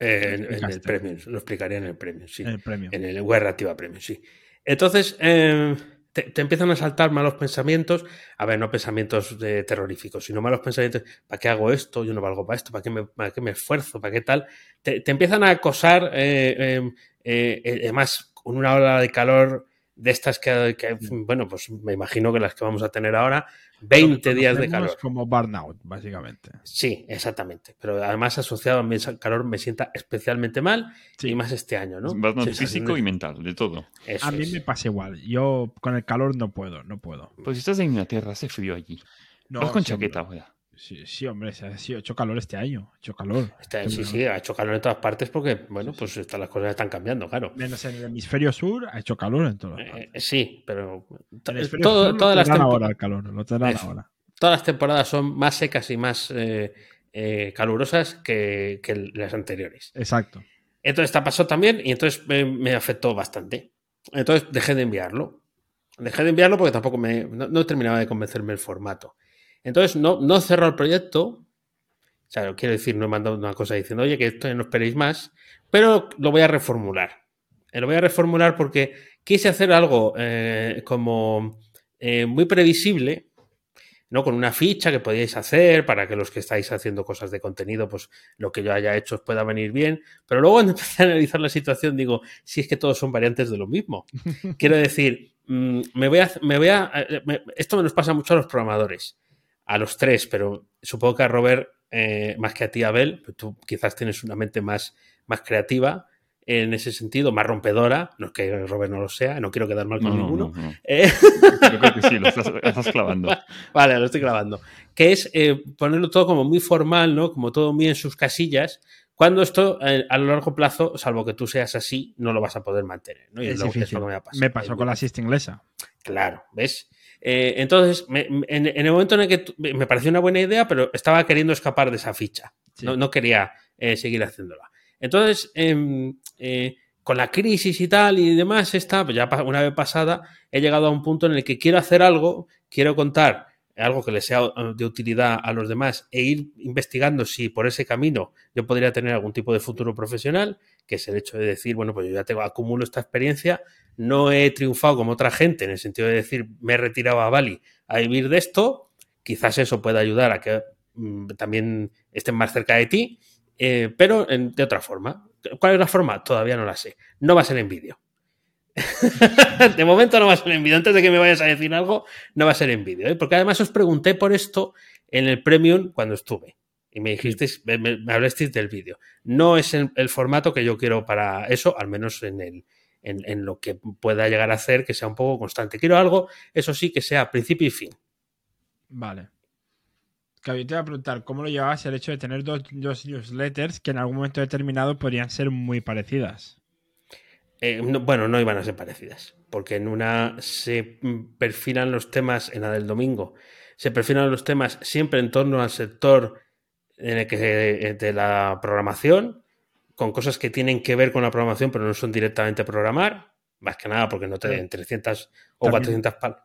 Eh, en, en el premium, lo explicaría en el premium, sí. En el premium. En el web reactiva premium, sí. Entonces, eh, te, te empiezan a saltar malos pensamientos. A ver, no pensamientos de terroríficos, sino malos pensamientos. ¿Para qué hago esto? Yo no valgo para esto. ¿Para qué me, para qué me esfuerzo? ¿Para qué tal? Te, te empiezan a acosar, eh, eh, eh, eh, además, con una ola de calor de estas que, que, bueno, pues me imagino que las que vamos a tener ahora, 20 Lo días de calor. Como burnout, básicamente. Sí, exactamente. Pero además asociado a mi calor me sienta especialmente mal Sí. y más este año, ¿no? Burnout físico y mental, de todo. Eso A mí es. me pasa igual. Yo con el calor no puedo, no puedo. Pues si estás en Inglaterra, hace frío allí. No, Vas con chaqueta ahora. Sí, sí, hombre, sí, ha sido- hecho calor este año. Ha hecho calor. Está- sí, sí, ha hecho calor en todas partes porque, bueno, pues las cosas están cambiando, claro. Menos en el hemisferio sur ha hecho calor en todas Eh, partes. eh, sí, pero todo- sur todas, las ahora el calor, lo Eso. ahora. todas las temporadas son más secas y más eh, eh, calurosas que, que las anteriores. Exacto. Entonces, esta pasó también y entonces me, me afectó bastante. Entonces dejé de enviarlo. Dejé de enviarlo porque tampoco me, no, no terminaba de convencerme el formato. Entonces no, no cerró el proyecto. O sea, quiero decir, no he mandado una cosa diciendo, oye, que esto no esperéis más, pero lo voy a reformular. Eh, Lo voy a reformular porque quise hacer algo eh, como eh, muy previsible, ¿no? Con una ficha que podíais hacer para que los que estáis haciendo cosas de contenido, pues lo que yo haya hecho os pueda venir bien. Pero luego cuando empecé a analizar la situación, digo, si es que todos son variantes de lo mismo. Quiero decir, mm, me voy a, me voy a me- esto nos pasa mucho a los programadores, a los tres, pero supongo que a Robert, eh, más que a ti, Abel, pues tú quizás tienes una mente más, más creativa en ese sentido, más rompedora, no es que Robert no lo sea, no quiero quedar mal con No, no, ninguno. no, no. Eh, Yo creo que sí, lo estás, lo estás clavando. Vale, lo estoy grabando. Que es eh, ponerlo todo como muy formal, ¿no? Como todo muy en sus casillas. Cuando esto, eh, a lo largo plazo, salvo que tú seas así, no lo vas a poder mantener. ¿no? Y Es lo- es difícil. lo que me, ha pasado. Me pasó Es con la siesta inglesa. Claro, ¿ves? Eh, entonces, me- en, en el momento en el que me pareció una buena idea, pero estaba queriendo escapar de esa ficha. Sí. No, no quería eh, seguir haciéndola. Entonces, em, eh, con la crisis y tal y demás, esta, pues ya una vez pasada, he llegado a un punto en el que quiero hacer algo, quiero contar algo que le sea de utilidad a los demás e ir investigando si por ese camino yo podría tener algún tipo de futuro profesional, que es el hecho de decir, bueno, pues yo ya tengo, acumulo esta experiencia, no he triunfado como otra gente en el sentido de decir, me he retirado a Bali a vivir de esto, quizás eso pueda ayudar a que mm, también estén más cerca de ti, eh, pero de otra forma. ¿Cuál es la forma? Todavía no la sé. No va a ser en vídeo. de momento no va a ser en vídeo. Antes de que me vayas a decir algo, no va a ser en vídeo. ¿eh? Porque además os pregunté por esto en el Premium cuando estuve. Y me dijisteis, me, hablasteis del vídeo. No es el, formato que yo quiero para eso, al menos en, el, en, lo que pueda llegar a hacer, que sea un poco constante. Quiero algo, eso sí, que sea principio y fin. Vale. Yo te iba a preguntar, ¿cómo lo llevabas el hecho de tener dos, dos newsletters que en algún momento determinado podrían ser muy parecidas? Eh, bueno, no iban a ser parecidas, porque en una se perfilan los temas, en la del domingo, se perfilan los temas siempre en torno al sector en el que, eh, de la programación, con cosas que tienen que ver con la programación, pero no son directamente programar, más que nada porque no te den 300 o 400 pal.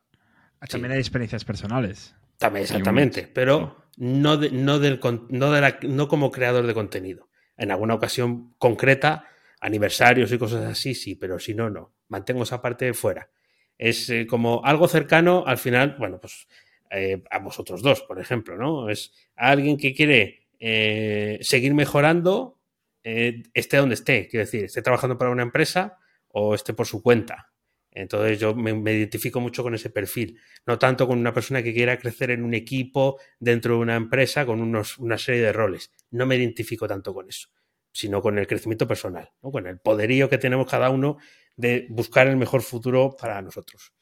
También hay experiencias personales. También, exactamente, pero no, no, del, no, de la, no como creador de contenido. En alguna ocasión concreta aniversarios y cosas así, sí, pero si no, no. Mantengo esa parte fuera. Es eh, como algo cercano, al final, bueno, pues eh, a vosotros dos, por ejemplo, ¿no? Es alguien que quiere eh, seguir mejorando, esté donde esté, quiero decir, esté trabajando para una empresa o esté por su cuenta. Entonces yo me, identifico mucho con ese perfil, no tanto con una persona que quiera crecer en un equipo dentro de una empresa con unos, una serie de roles. No me identifico tanto con eso sino con el crecimiento personal, ¿no? con el poderío que tenemos cada uno de buscar el mejor futuro para nosotros.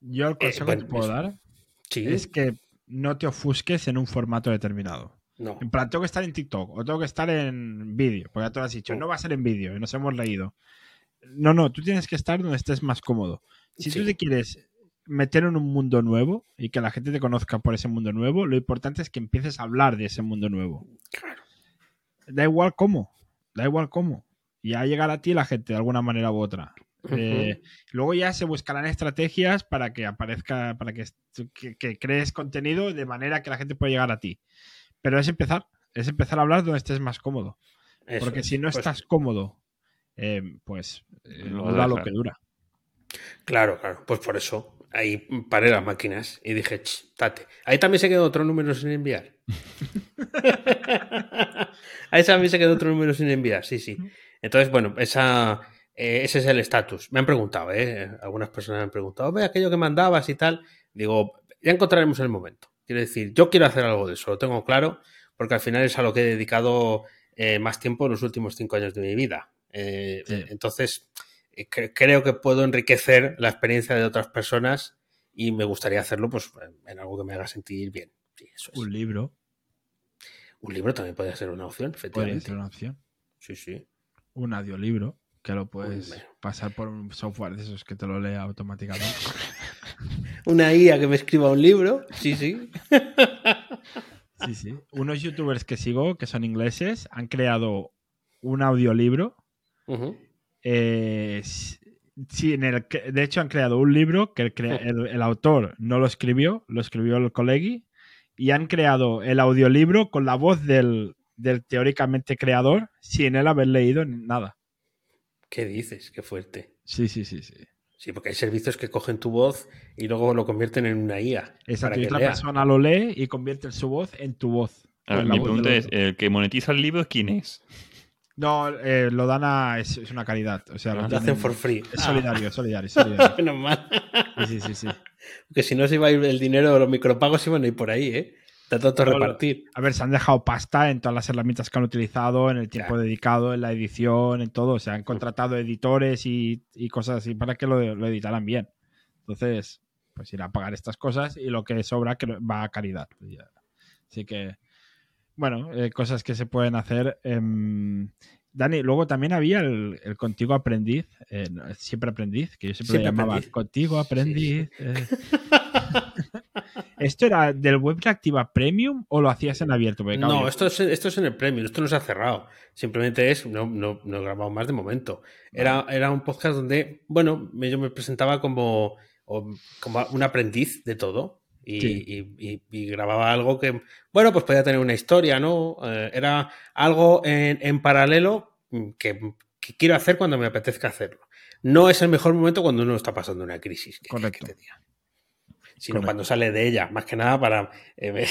Yo el consejo que te puedo dar es que no te ofusques en un formato determinado. No. En plan, tengo que estar en TikTok o tengo que estar en vídeo, porque ya tú lo has dicho, no va a ser en vídeo, y nos hemos leído. No, no, tú tienes que estar donde estés más cómodo. Si tú te quieres meter en un mundo nuevo y que la gente te conozca por ese mundo nuevo, lo importante es que empieces a hablar de ese mundo nuevo. Claro da igual cómo, da igual cómo. Y a llegar a ti la gente de alguna manera u otra. Eh, luego ya se buscarán estrategias para que aparezca, para que, que, crees contenido de manera que la gente pueda llegar a ti. Pero es empezar, es empezar a hablar donde estés más cómodo. Porque si no pues estás cómodo, eh, pues eh, dura lo que dura. Claro, claro, pues por eso ahí paré las máquinas y dije, tate. Ahí también se quedó otro número sin enviar. Ahí también se quedó otro número sin enviar, sí, sí. Entonces, bueno, esa, eh, ese es el estatus. Me han preguntado, ¿eh? Algunas personas me han preguntado, ve aquello que mandabas y tal. Digo, ya encontraremos el momento. Quiero decir, yo quiero hacer algo de eso, lo tengo claro, porque al final es a lo que he dedicado eh, más tiempo en los últimos cinco años de mi vida. Entonces, creo que puedo enriquecer la experiencia de otras personas y me gustaría hacerlo pues, en algo que me haga sentir bien. Un libro. Un libro también puede ser una opción, efectivamente. Puede ser una opción. Sí, sí. Un audiolibro que lo puedes pasar por un software de esos que te lo lea automáticamente. una IA que me escriba un libro. Sí, sí. sí, sí. Unos youtubers que sigo, que son ingleses, han creado un audiolibro. Eh, sí, en el de hecho han creado un libro que el, el, autor no lo escribió, lo escribió el colegi y han creado el audiolibro con la voz del, teóricamente creador sin él haber leído nada. ¿Qué dices? Qué fuerte. Sí, sí, sí, sí. Sí, porque hay servicios que cogen tu voz y luego lo convierten en una IA. Exacto, y la persona lo lee y convierte su voz en tu voz. mi pregunta es, ¿el que monetiza el libro quién es? No, eh, lo dan a. Es, una caridad. O sea, lo, ah. hacen for free. Es solidario, es solidario, solidario. Menos mal. Sí, sí, sí. Porque si no se iba a ir el dinero de los micropagos, iban a ir por ahí, ¿eh? Está todo repartir. A ver, se han dejado pasta en todas las herramientas que han utilizado, en el tiempo dedicado, en la edición, en todo. O sea, han contratado editores y, cosas así para que lo, lo, editaran bien. Entonces, pues ir a pagar estas cosas y lo que sobra que va a caridad. Así que bueno, eh, cosas que se pueden hacer. Em, Dani, luego también había el, Contigo Aprendiz, eh, Siempre Aprendiz, que yo siempre, llamaba Contigo Aprendiz. Eh. ¿Esto era del Web Reactiva Premium o lo hacías en abierto? no, esto es, esto es en el Premium, esto no se ha cerrado. Simplemente es, no, no, no he grabado más de momento. Era, era un podcast donde, bueno, yo me presentaba como, como un aprendiz de todo Y, Sí. y- y- y grababa algo que, bueno, pues podía tener una historia, ¿no? Eh, era algo en, en paralelo que, que quiero hacer cuando me apetezca hacerlo. No es el mejor momento cuando uno está pasando una crisis. que- que Correcto. te diga. Sino Correcto. cuando sale de ella, más que nada para eh,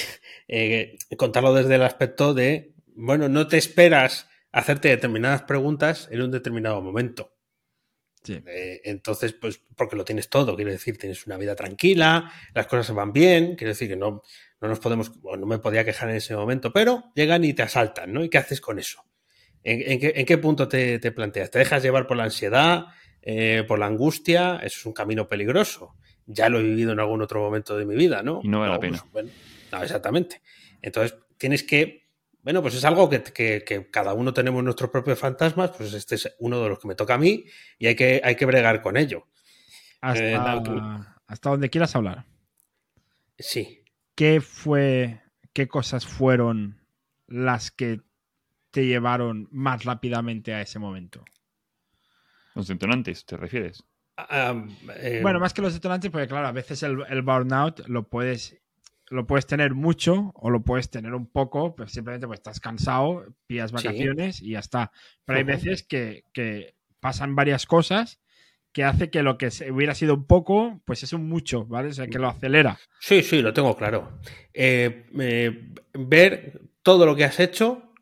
eh, contarlo desde el aspecto de, bueno, no te esperas hacerte determinadas preguntas en un determinado momento. Sí. Eh, entonces, pues, porque lo tienes todo, quiero decir, tienes una vida tranquila, las cosas se van bien, quiero decir que no, no nos podemos, o no me podía quejar en ese momento, pero llegan y te asaltan, ¿no? ¿Y qué haces con eso? ¿En, en qué, en qué punto te, te planteas? ¿Te dejas llevar por la ansiedad, eh, por la angustia? Eso es un camino peligroso. Ya lo he vivido en algún otro momento de mi vida, ¿no? Y no vale la pues, pena. bueno, no, exactamente. Entonces, tienes que bueno, pues es algo que, que- que cada uno tenemos nuestros propios fantasmas, pues este es uno de los que me toca a mí y hay que, hay que bregar con ello. Hasta, Eh, hasta donde quieras hablar. Sí. ¿Qué fue, qué cosas fueron las que te llevaron más rápidamente a ese momento? Los detonantes, ¿te refieres? Ah, eh, Bueno, más que los detonantes, porque claro, a veces el, el burnout lo puedes, lo puedes tener mucho o lo puedes tener un poco, pero simplemente pues estás cansado, pillas Sí. vacaciones y ya está. Pero hay veces que, que pasan varias cosas que hace que lo que hubiera sido un poco, pues es un mucho, ¿vale? O sea, que lo acelera. Sí, sí, lo tengo claro. Eh, eh, ver todo lo que has hecho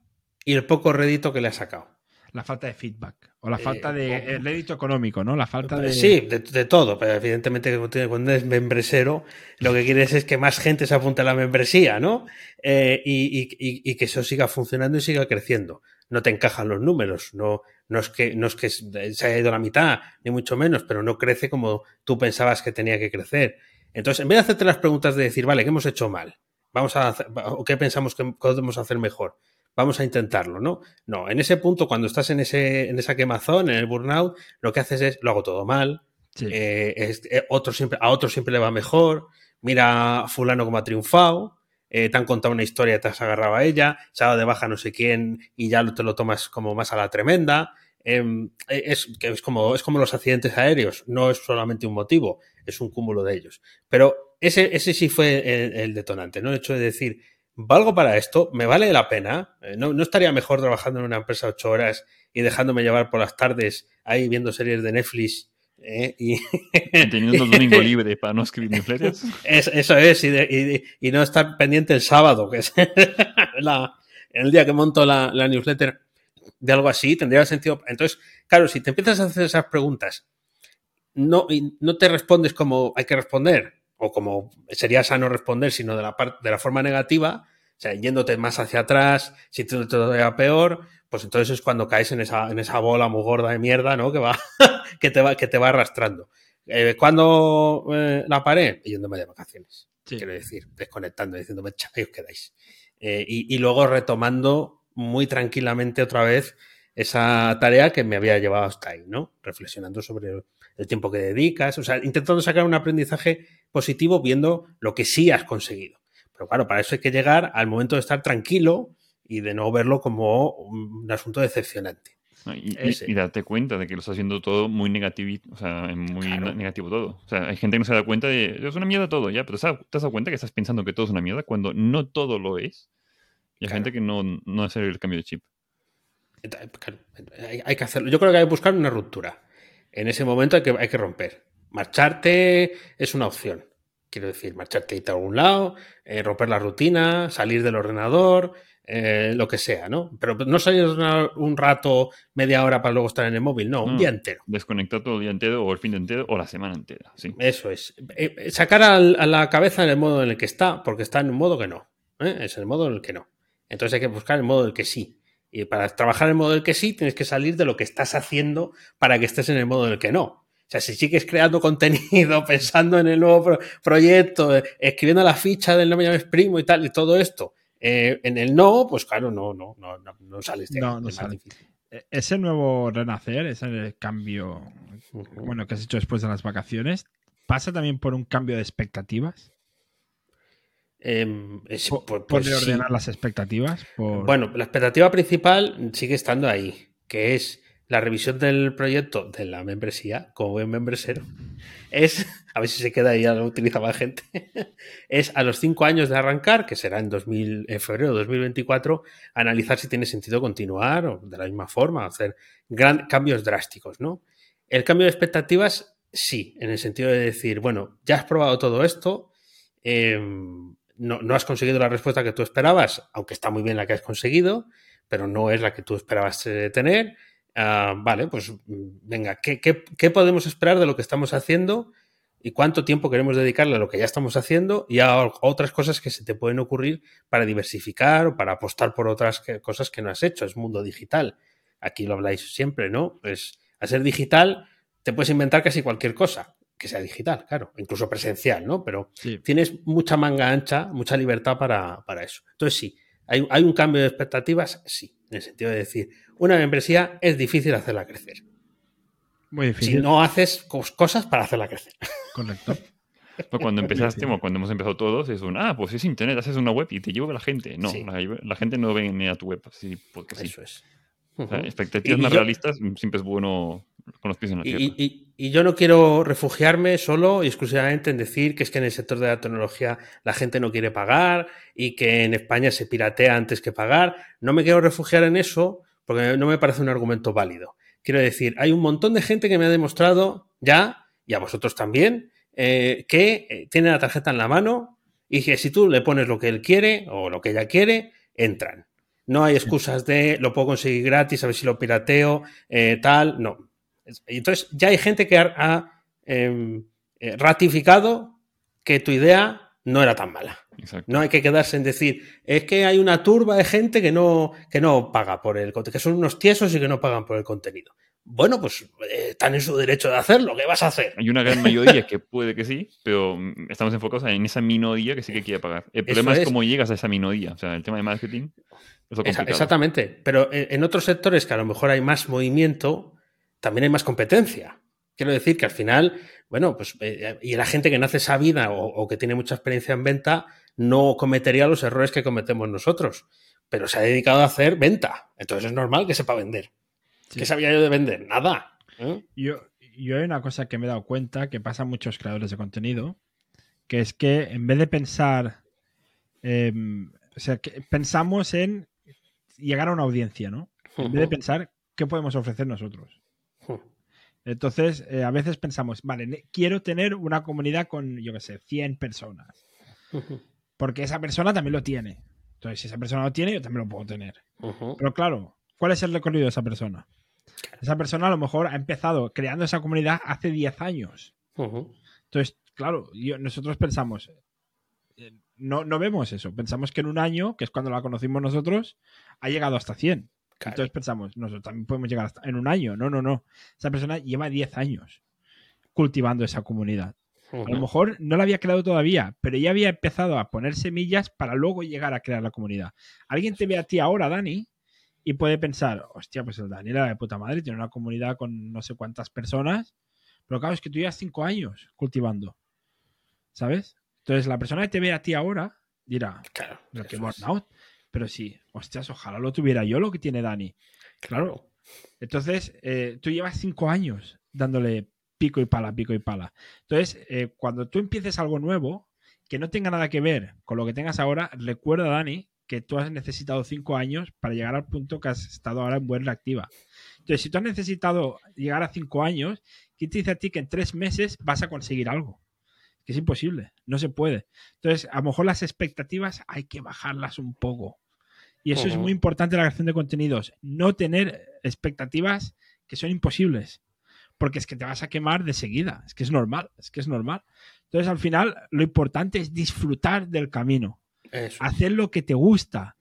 y el poco rédito que le has sacado. La falta de feedback o la Eh, falta de o- el rédito económico, ¿no? La falta de... Sí, de, de todo, pero evidentemente cuando eres membresero, lo que quieres es que más gente se apunte a la membresía, ¿no? Eh, y, y- y- y que eso siga funcionando y siga creciendo. No te encajan los números, no, no, es que, no es que se haya ido a la mitad, ni mucho menos, pero no crece como tú pensabas que tenía que crecer. Entonces, en vez de hacerte las preguntas de decir, vale, ¿qué hemos hecho mal? Vamos a hacer- o qué pensamos que podemos hacer mejor. Vamos a intentarlo, ¿no? No, en ese punto, cuando estás en, ese, en esa quemazón, en el burnout, lo que haces es, lo hago todo mal, Sí. eh, es- eh, otro siempre, a otro siempre le va mejor, mira a fulano como ha triunfado, eh, te han contado una historia, te has agarrado a ella, se ha dado de baja no sé quién y ya te lo tomas como más a la tremenda. Em, eh, es, que es, como, es como los accidentes aéreos, no es solamente un motivo, es un cúmulo de ellos. Pero ese, ese sí fue el, el detonante, ¿no? El hecho de decir, valgo para esto, me vale la pena, Eh, no, no estaría mejor trabajando en una empresa ocho horas y dejándome llevar por las tardes ahí viendo series de Netflix ¿eh? y, Y teniendo el domingo libre para no escribir newsletters. es- eso es, y, de- y- y no estar pendiente el sábado, que es la- el día que monto la, la newsletter de algo así, tendría sentido. Entonces, claro, si te empiezas a hacer esas preguntas, no, y no te respondes como hay que responder, o como sería sano responder, sino de la, de la forma negativa, o sea, yéndote más hacia atrás, si te todavía peor, pues entonces es cuando caes en esa, en esa bola muy gorda de mierda, ¿no? Que va, que te va, que te va arrastrando. Eh, ¿Cuándo eh, la paré? Yéndome de vacaciones. Sí. Quiero decir, desconectando, diciéndome, "Cha, ahí os quedáis. Eh, y, y luego retomando muy tranquilamente otra vez esa tarea que me había llevado hasta ahí, ¿no? Reflexionando sobre el tiempo que dedicas, o sea, intentando sacar un aprendizaje positivo viendo lo que sí has conseguido. Pero claro, para eso hay que llegar al momento de estar tranquilo y de no verlo como un asunto decepcionante. Y, y- y darte cuenta de que lo estás haciendo todo muy negativo, o sea, muy Claro. negativo todo. O sea, hay gente que no se da cuenta de, es una mierda todo, ya, pero ¿te has dado cuenta que estás pensando que todo es una mierda cuando no todo lo es? Y hay Claro. gente que no, no hace el cambio de chip. Hay, hay que hacerlo. Yo creo que hay que buscar una ruptura. En ese momento hay que, hay que romper. Marcharte es una opción. Quiero decir, marcharte irte a algún lado, eh, romper la rutina, salir del ordenador, eh, lo que sea, ¿no? Pero no salir un rato, media hora para luego estar en el móvil, no, un No. día entero. Desconectar todo el día entero o el fin de entero o la semana entera, sí. Eso es. Eh, sacar al- a la cabeza en el modo en el que está, porque está en un modo que no. Es el modo en el que no. Entonces hay que buscar el modo del que sí. Y para trabajar en el modo del que sí, tienes que salir de lo que estás haciendo para que estés en el modo del que no. O sea, si sigues creando contenido, pensando en el nuevo pro- proyecto, eh, escribiendo la ficha del no me llames primo y tal, y todo esto, eh, en el no, pues claro, no, no, no, no, no sales de No, no sales. difícil. E- Ese nuevo renacer, ese cambio bueno, que has hecho después de las vacaciones, ¿pasa también por un cambio de expectativas? Em, es- Por, pues- por sí. reordenar las expectativas. Por... Bueno, la expectativa principal sigue estando ahí, que es la revisión del proyecto de la membresía, como buen membresero, es, a ver si se queda ahí, ya lo utiliza más gente, es a los cinco años de arrancar, que será en, 2000, en febrero de 2024, analizar si tiene sentido continuar o de la misma forma, hacer cambios drásticos, ¿no? El cambio de expectativas, sí, en el sentido de decir, bueno, ya has probado todo esto, eh, no, no has conseguido la respuesta que tú esperabas, aunque está muy bien la que has conseguido, pero no es la que tú esperabas eh, tener Ah, vale, pues venga, ¿qué, podemos esperar de lo que estamos haciendo? ¿Y cuánto tiempo queremos dedicarle a lo que ya estamos haciendo y a otras cosas que se te pueden ocurrir para diversificar o para apostar por otras cosas que no has hecho? Es mundo digital. Aquí lo habláis siempre, ¿no? Pues a ser digital te puedes inventar casi cualquier cosa que sea digital, claro, incluso presencial, ¿no? Pero tienes mucha manga ancha, mucha libertad para, eso. Entonces sí, hay, hay un cambio de expectativas, sí, en el sentido de decir, una membresía es difícil hacerla crecer. Muy difícil. Si no haces cosas para hacerla crecer. Correcto. Pues cuando empezaste, o cuando hemos empezado todos, es un, ah, pues es internet, haces una web y te lleva la gente. No, la, gente no viene a tu web así porque sí. Eso es. expectativas más realistas siempre es bueno con los pies en la tierra. Y, yo no quiero refugiarme solo y exclusivamente en decir que es que en el sector de la tecnología la gente no quiere pagar y que en España se piratea antes que pagar. No me quiero refugiar en eso porque no me parece un argumento válido. Quiero decir, hay un montón de gente que me ha demostrado ya, y a vosotros también, eh, que eh, tiene la tarjeta en la mano y que si tú le pones lo que él quiere o lo que ella quiere, entran. No hay excusas de lo puedo conseguir gratis, a ver si lo pirateo, eh, tal, no. Entonces, ya hay gente que ha, em, eh, ratificado que tu idea no era tan mala. No hay que quedarse en decir, es que hay una turba de gente que no, que no paga por el contenido, que son unos tiesos y que no pagan por el contenido. Bueno, pues eh, están en su derecho de hacerlo, ¿qué vas a hacer? Hay una gran mayoría que puede que sí, pero estamos enfocados en esa minoría que sí que quiere pagar. El problema es, cómo llegas a esa minoría. O sea, el tema de marketing es lo Exactamente, pero en otros sectores que a lo mejor hay más movimiento, también hay más competencia. Quiero decir que al final, bueno, pues eh, y la gente que nace sabida o, o que tiene mucha experiencia en venta no cometería los errores que cometemos nosotros, pero se ha dedicado a hacer venta. Entonces es normal que sepa vender. ¿Qué sabía yo de vender? Nada. ¿eh? Yo, yo hay una cosa que me he dado cuenta que pasa a muchos creadores de contenido, que es que en vez de pensar, em, o sea, que pensamos en llegar a una audiencia, ¿no? En vez de pensar qué podemos ofrecer nosotros. Entonces, eh, a veces pensamos, vale, quiero tener una comunidad con, yo qué sé, 100 personas. Porque esa persona también lo tiene. Entonces, si esa persona lo tiene, yo también lo puedo tener. Pero claro, ¿cuál es el recorrido de esa persona? Esa persona a lo mejor ha empezado creando esa comunidad hace 10 años. Entonces, claro, nosotros pensamos, eh, no, no vemos eso. Pensamos que en un año, que es cuando la conocimos nosotros, ha llegado hasta 100. Entonces pensamos, nosotros también podemos llegar hasta en un año. No, no, no. Esa persona lleva 10 años cultivando esa comunidad. A lo mejor no la había creado todavía, pero ya había empezado a poner semillas para luego llegar a crear la comunidad. Alguien te ve a ti ahora, Dani, y puede pensar, hostia, pues el Dani era de puta madre, tiene una comunidad con no sé cuántas personas, pero claro, es que tú llevas cinco años cultivando, ¿sabes? Entonces la persona que te ve a ti ahora dirá, claro, que burnout. Pero sí, hostias, ojalá lo tuviera yo lo que tiene Dani. Claro. Entonces, eh, tú llevas cinco años dándole pico y pala, pico y pala. Entonces, eh, cuando tú empieces algo nuevo, que no tenga nada que ver con lo que tengas ahora, recuerda, Dani, que tú has necesitado cinco años para llegar al punto que has estado ahora en buena activa. Entonces, si tú has necesitado llegar a cinco años, ¿quién te dice a ti que en tres meses vas a conseguir algo? Que es imposible, no se puede. Entonces, a lo mejor las expectativas hay que bajarlas un poco. Y eso es muy importante en la creación de contenidos. No tener expectativas que son imposibles. Porque es que te vas a quemar de seguida. Es que es normal. Es que es normal. Entonces, al final, lo importante es disfrutar del camino. Hacer lo que te gusta.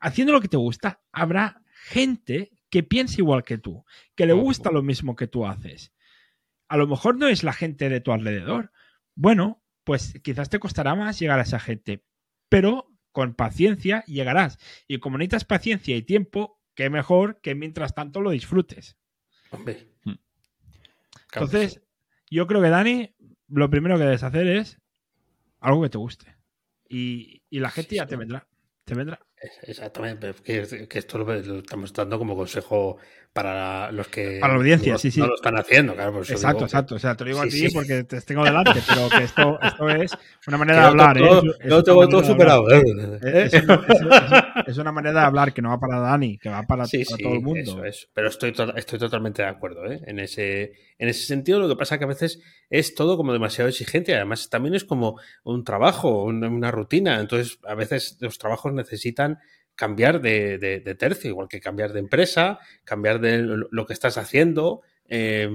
Haciendo lo que te gusta, habrá gente que piense igual que tú, que le gusta lo mismo que tú haces. A lo mejor no es la gente de tu alrededor. Bueno, pues quizás te costará más llegar a esa gente, pero con paciencia llegarás. Y como necesitas paciencia y tiempo, qué mejor que mientras tanto lo disfrutes. Hmm. Entonces, yo creo que Dani, lo primero que debes hacer es algo que te guste. Y, la gente ya te vendrá. Te vendrá. Exactamente, que, que esto lo, estamos dando como consejo para los que para la audiencia, no, sí, sí. no lo están haciendo, claro. exacto, digo, exacto. O sea, te lo digo sí, a ti sí. porque te tengo delante, pero que esto, esto es una manera de hablar. todo, ¿eh? Es, Yo es tengo todo superado. Es, es una, es- es una manera de hablar que no va para Dani, que va para, Sí, para sí, todo el mundo. eso es. Pero estoy, to- estoy totalmente de acuerdo ¿eh? en, ese, en ese sentido. Lo que pasa que a veces es todo como demasiado exigente. Además, también es como un trabajo, una, una rutina. Entonces, a veces los trabajos necesitan cambiar de, de- de tercio, igual que cambiar de empresa, cambiar de lo que estás haciendo. eh,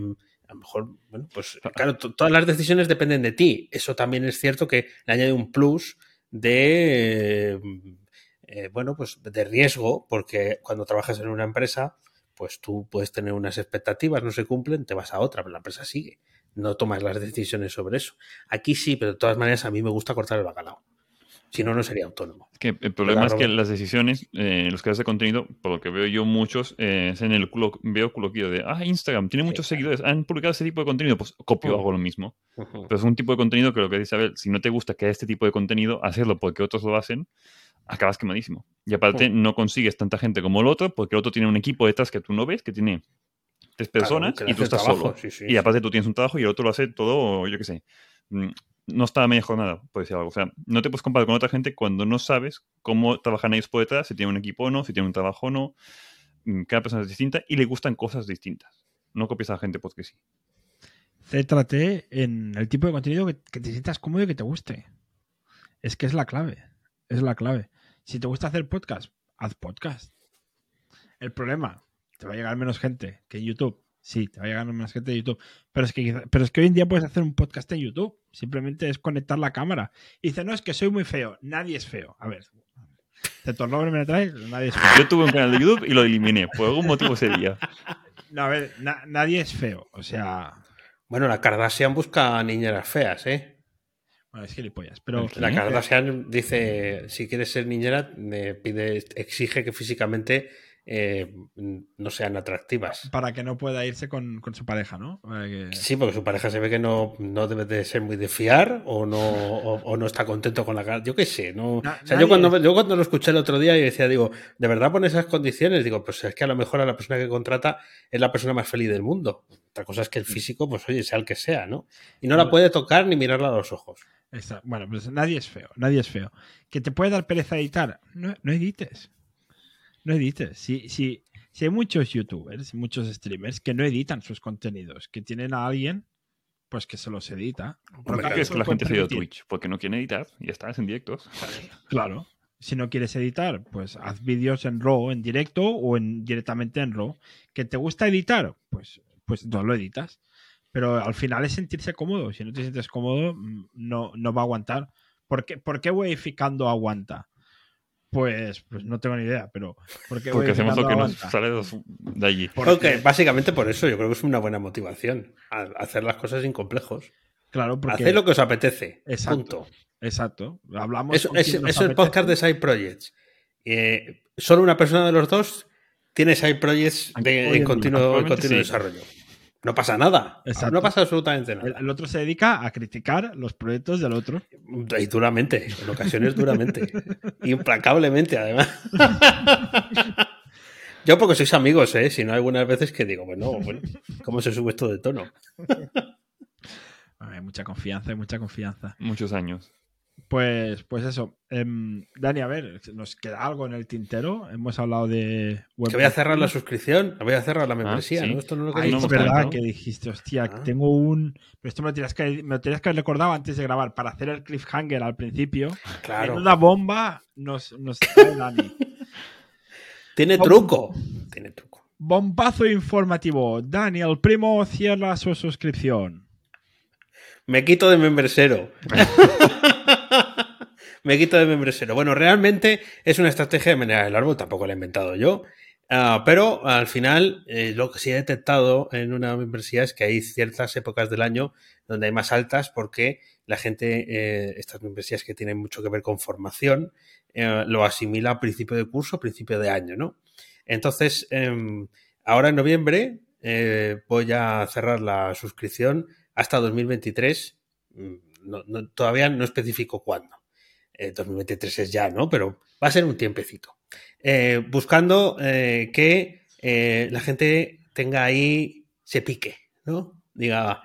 a lo mejor, bueno, pues claro, to- todas las decisiones dependen de ti. Eso también es cierto que le añade un plus de, eh, bueno, pues de riesgo, porque cuando trabajas en una empresa, pues tú puedes tener unas expectativas, no se cumplen, te vas a otra, pero la empresa sigue. No tomas las decisiones sobre eso. Aquí sí, pero de todas maneras a mí me gusta cortar el bacalao. Si no, no sería autónomo. Es que el problema es que las decisiones, eh, los creadores de contenido, por lo que veo yo muchos, eh, es en el culo, veo coloquio de, ah, Instagram, tiene muchos Sí, claro. seguidores, han publicado ese tipo de contenido, pues copio, Mm. hago lo mismo. Ujú. Pero es un tipo de contenido que lo que dice Abel, si no te gusta que haya este tipo de contenido, hacerlo porque otros lo hacen, acabas quemadísimo. Y aparte Mm. no consigues tanta gente como el otro, porque el otro tiene un equipo detrás que tú no ves, que tiene tres Claro, personas le y tú estás trabajo, solo. sí, sí, y aparte tú tienes un trabajo y el otro lo hace todo, yo qué sé. No está a media jornada, por decir algo. O sea, no te puedes comparar con otra gente cuando no sabes cómo trabajan ellos por detrás, si tienen un equipo o no, si tienen un trabajo o no. Mm, Cada persona es distinta y le gustan cosas distintas. No copies a la gente porque sí. Céntrate en el tipo de contenido que, que te sientas cómodo y que te guste. Es que es la clave. Es la clave. Si te gusta hacer podcast, haz podcast. El problema, te va a llegar menos gente que YouTube. Sí, te va a llegar menos gente de YouTube. Pero es que, pero es que hoy en día puedes hacer un podcast en YouTube. Simplemente es conectar la cámara. Y dice, no, es que soy muy feo. Nadie es feo. A ver. ¿Te tornó me traes? Nadie es feo. Yo tuve un canal de YouTube y lo eliminé. Por algún motivo ese día. No, a ver, na- nadie es feo. O sea, Bueno, la Kardashian busca niñeras feas, ¿eh? bueno, es gilipollas. Pero La. Kardashian dice, si quieres ser niñera, me pide, exige que físicamente eh, no sean atractivas. para que no pueda irse con, con su pareja, ¿no? Que- Sí, porque su pareja se ve que no, no debe de ser muy de fiar o no, o, o no está contento con la cara. Yo qué sé, no. Na- o sea, yo cuando, yo cuando lo escuché el otro día y decía, digo, ¿de verdad pone esas condiciones? Digo, pues es que a lo mejor a la persona que contrata es la persona más feliz del mundo. Otra cosa es que el físico, pues oye, sea el que sea, ¿no? Y no la puede tocar ni mirarla a los ojos. Está- bueno, pues nadie es feo, nadie es feo. ¿Que te puede dar pereza editar? No, no edites. No edites. Si, si, si hay muchos youtubers, muchos streamers que no editan sus contenidos, que tienen a alguien, pues que se los edita. Hombre, claro, es que la gente se ha ido a. Twitch porque no quieren editar y ya está, es en directos. Claro. Si no quieres editar, pues haz vídeos en RAW, en directo o en, directamente en RAW. ¿Que te gusta editar? Pues, pues no lo editas. Pero al final es sentirse cómodo. Si no te sientes cómodo, mm, no, no va a aguantar. ¿Por qué, ¿Por qué Weificando aguanta? Pues, pues no tengo ni idea, pero ¿por qué Porque hacemos lo que nos sale de allí. Porque- básicamente por eso, yo creo que es una buena motivación. a- hacer las cosas sin complejos. Claro, porque. Hacer lo que os apetece. Exacto. Punto. Exacto. Hablamos. Es, con es- el podcast de. Side Projects. Eh, solo una persona de los dos tiene Side Projects de, en continuo, en actualmente continuo sí. desarrollo. No pasa nada. Exacto. No pasa absolutamente El, nada. el otro se dedica a criticar los proyectos del otro. Y duramente, en ocasiones duramente. Implacablemente, además. Yo porque sois amigos, ¿eh? Si no, algunas veces que digo, bueno, bueno, ¿cómo se sube esto de tono? Hay mucha confianza, hay mucha confianza. Muchos años. Pues, pues eso. Em, Dani, a ver, ¿nos queda algo en el tintero? Hemos hablado de web. Que voy a cerrar la suscripción, voy a cerrar la membresía, sí. ¿no? Esto no es lo que Ay, no es verdad que dijiste, hostia, Ah. tengo un. Pero esto me lo, tenías que, me lo tenías que haber recordado antes de grabar para hacer el cliffhanger al principio. Claro. Menuda bomba nos, nos trae Dani. Tiene truco. Tiene truco. Bombazo informativo. Dani, el primo cierra su suscripción. Me quito de membresero. Me quito de membresero. Bueno, realmente es una estrategia de manera del árbol, tampoco la he inventado yo. Ah, pero al final, eh, lo que sí he detectado en una membresía es que hay ciertas épocas del año donde hay más altas porque la gente, eh, estas membresías que tienen mucho que ver con formación, eh, lo asimila a principio de curso, principio de año, ¿no? Entonces, em, ahora en noviembre voy a cerrar la suscripción hasta 2023. Mm, no- no- todavía no especifico cuándo. Eh, 2023 es ya, ¿no? Pero va a ser un tiempecito. eh, buscando eh, que eh, la gente tenga ahí, se pique, ¿no? Diga, A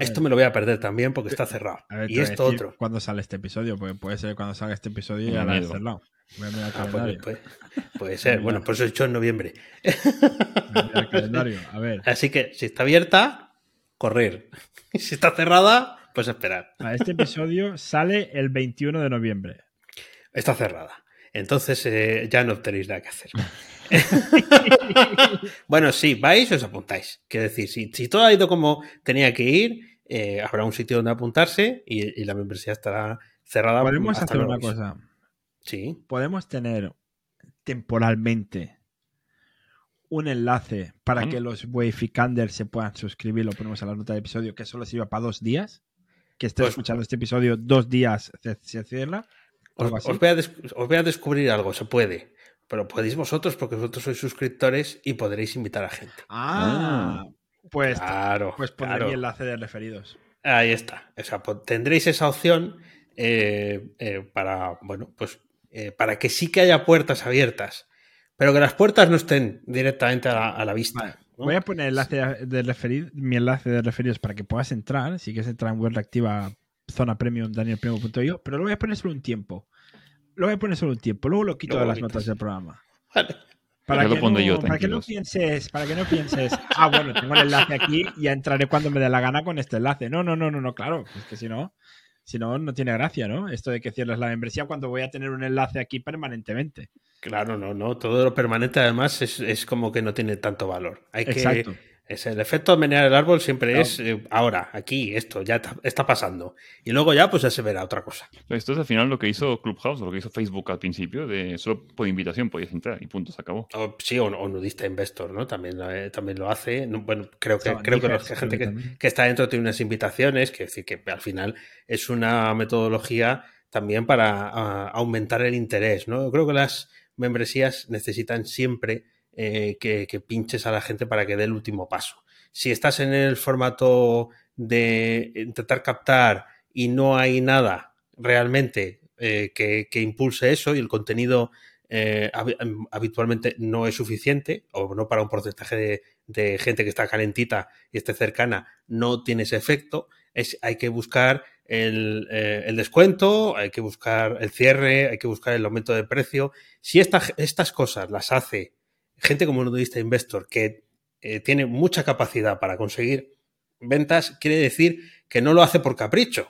esto ver. me lo voy a perder también porque está cerrado. Ver, y esto otro. ¿Cuándo sale este episodio? Porque puede ser cuando salga este episodio y ya la he cerrado. Voy a mirar el Ah, pues, puede ser. Bueno, por eso he dicho en noviembre. Voy a mirar el calendario. A ver. Así que si está abierta, correr. Si está cerrada, pues esperar. Este episodio sale el 21 de noviembre. Está cerrada. Entonces eh, ya no tenéis nada que hacer. bueno, sí, vais os apuntáis. Quiero decir, si, si todo ha ido como tenía que ir, eh, habrá un sitio donde apuntarse y, y la membresía estará cerrada. Podemos hacer una aviso. cosa. Sí. Podemos tener temporalmente un enlace para que los Wayficanders se puedan suscribir. Lo ponemos a la nota del episodio que solo sirva para dos días. Que estés Pues- escuchando este episodio dos días se, se cierra. Os, os voy a des- os voy a descubrir algo, se puede. Pero podéis vosotros, porque vosotros sois suscriptores y podréis invitar a gente. Ah, pues, Claro. pues pondré claro. mi enlace de referidos. Ahí está. O sea, po- tendréis esa opción eh, eh, para, bueno, pues eh, para que sí que haya puertas abiertas, pero que las puertas no estén directamente a la, a la vista. Vale, ¿no? Voy a poner el enlace de referir, mi enlace de referidos para que puedas entrar. Si quieres entrar en web reactiva, zona premium, danielprimo.io, pero lo voy a poner solo un tiempo. Lo voy a poner solo un tiempo. Luego lo quito Luego de las quitas. notas del programa. Vale. Para que, no, yo, para que no pienses, para que no pienses, ah, bueno, tengo el enlace aquí y ya entraré cuando me dé la gana con este enlace. No, no, no, no, no, claro, es que si no, si no, no tiene gracia, ¿no? Esto de que cierres la membresía cuando voy a tener un enlace aquí permanentemente. Claro, no, no. Todo lo permanente además es, es como que no tiene tanto valor. Hay que, Exacto. Es el efecto de menear el árbol siempre es eh, ahora, aquí, esto, ya está, está pasando. Y luego ya pues ya se verá otra cosa. Esto es al final lo que hizo Clubhouse, lo que hizo Facebook al principio, de solo por invitación podías entrar y punto, se acabó. O, sí, o, o nudista investor, ¿no? También, eh, también lo hace. No, bueno, creo que, creo que creo gente que que, también. que está dentro tiene unas invitaciones, que decir que al final es una metodología también para ah, aumentar el interés, ¿no? Yo creo que las membresías necesitan siempre eh, que, pinches a la gente para que dé el último paso. Si estás en el formato de intentar captar y no hay nada realmente eh, que, impulse eso y el contenido eh, habi- habitualmente no es suficiente o no para un porcentaje de, gente que está calentita y esté cercana no tiene ese efecto, hay que buscar el, descuento, hay que buscar el cierre, hay que buscar el aumento de precio. Si esta- estas cosas las hace gente como nudista investor que eh, tiene mucha capacidad para conseguir ventas, quiere decir que no lo hace por capricho,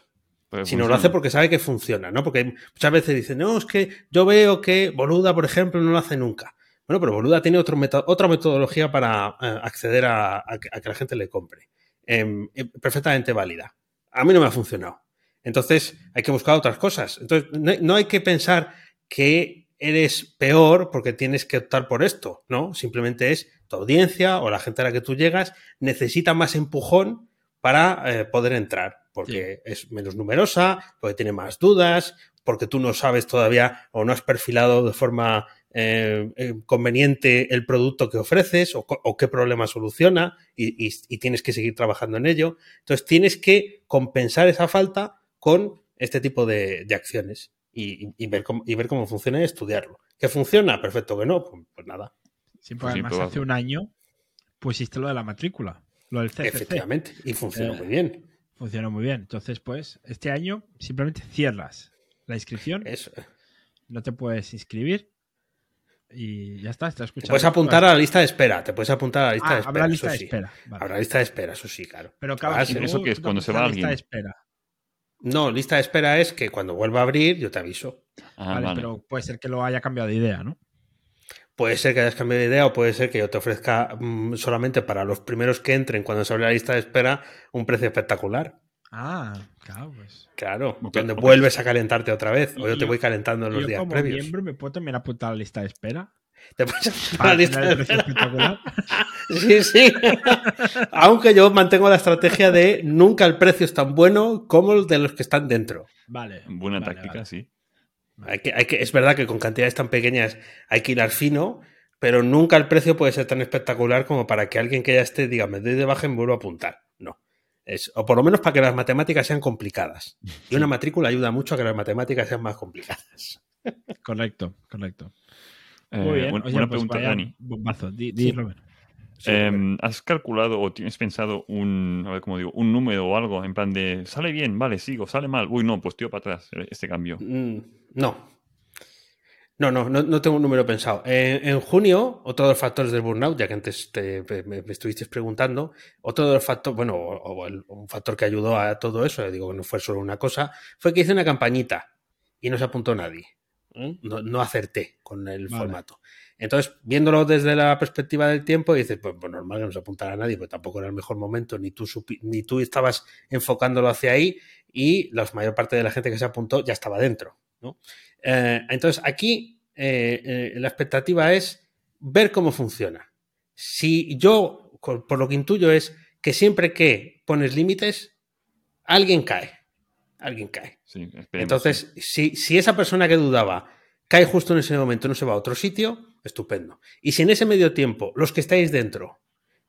Pero sino lo hace porque sabe que funciona, ¿no? Porque muchas veces dicen, no, es que yo veo que Boluda, por ejemplo, no lo hace nunca. Bueno, pero Boluda tiene otro meto- otra metodología para eh, acceder a, a que a que la gente le compre. Em, eh, perfectamente válida. A mí no me ha funcionado. Entonces hay que buscar otras cosas. Entonces no, no hay que pensar que eres peor porque tienes que optar por esto, ¿no? Simplemente es tu audiencia o la gente a la que tú llegas necesita más empujón para eh, poder entrar, porque es menos numerosa, porque tiene más dudas, porque tú no sabes todavía o no has perfilado de forma eh, eh, conveniente el producto que ofreces o, qué problema soluciona y, y- y tienes que seguir trabajando en ello. Entonces tienes que compensar esa falta con este tipo de, de acciones y, y- ver cómo, y ver cómo funciona y estudiarlo. ¿Que funciona? Perfecto, que no, pues, pues nada. Sí, porque Pues además hace un año pusiste lo de la matrícula, lo del CCC. Efectivamente, y funcionó Eh, muy bien. Funcionó muy bien. Entonces, pues, este año simplemente cierras la inscripción, Eso. no te puedes inscribir y ya está, estás Te escuchando. puedes apuntar a la lista de espera, te puedes apuntar a la lista Ah, de espera. habrá lista eso de sí. espera. vale. Habrá lista de espera, eso sí, claro. Pero claro, Ah, si eso que es te cuando se va a la lista de alguien. espera. No, lista de espera es que cuando vuelva a abrir yo te aviso. Ah, vale, vale. pero puede ser que lo haya cambiado de idea, ¿no? Puede ser que hayas cambiado de idea o puede ser que yo te ofrezca mm, solamente para los primeros que entren cuando se abre la lista de espera un precio espectacular. Ah, claro, pues. Claro, donde vuelves a calentarte otra vez. O yo te voy calentando en los Yo días como previos. miembro me puedo también apuntar a la lista de espera. Te puedes apuntar a Para la lista de espera. Sí, sí. Aunque yo mantengo la estrategia de nunca el precio es tan bueno como el de los que están dentro. Vale. Buena vale, táctica, vale. sí. Hay que, hay que, es verdad que con cantidades tan pequeñas hay que hilar fino, pero nunca el precio puede ser tan espectacular como para que alguien que ya esté diga, me doy de baja y me vuelvo a apuntar. No. Es, o por lo menos para que las matemáticas sean complicadas. Y una matrícula ayuda mucho a que las matemáticas sean más complicadas. Correcto, correcto. Muy Eh, bien. Oye, una pues pregunta, Dani. bombazo. Di, di, Sí. Robert. Sí, Em, ¿Has calculado o tienes pensado un, a ver cómo digo, un número o algo en plan de sale bien, vale, sigo, sale mal, uy, no, pues tío para atrás eh, este cambio? Mm, No. No, no, no, no tengo un número pensado. Eh, en junio, otro de los factores del burnout, ya que antes te- me, me estuviste preguntando, otro de los factores, bueno, o, o el- un factor que ayudó a todo eso, digo que no fue solo una cosa, fue que hice una campañita y no se apuntó nadie. ¿Eh? No, no acerté con el Vale. formato. Entonces, viéndolo desde la perspectiva del tiempo, dices, pues, pues normal que no se apuntara nadie, pues tampoco era el mejor momento, ni tú, ni tú estabas enfocándolo hacia ahí y la mayor parte de la gente que se apuntó ya estaba dentro. ¿no? Eh, entonces, aquí eh, eh, la expectativa es ver cómo funciona. Si yo, por lo que intuyo, es que siempre que pones límites, alguien cae. Alguien cae. Sí, Entonces, si, si esa persona que dudaba cae justo en ese momento, no se va a otro sitio, estupendo. Y si en ese medio tiempo, los que estáis dentro,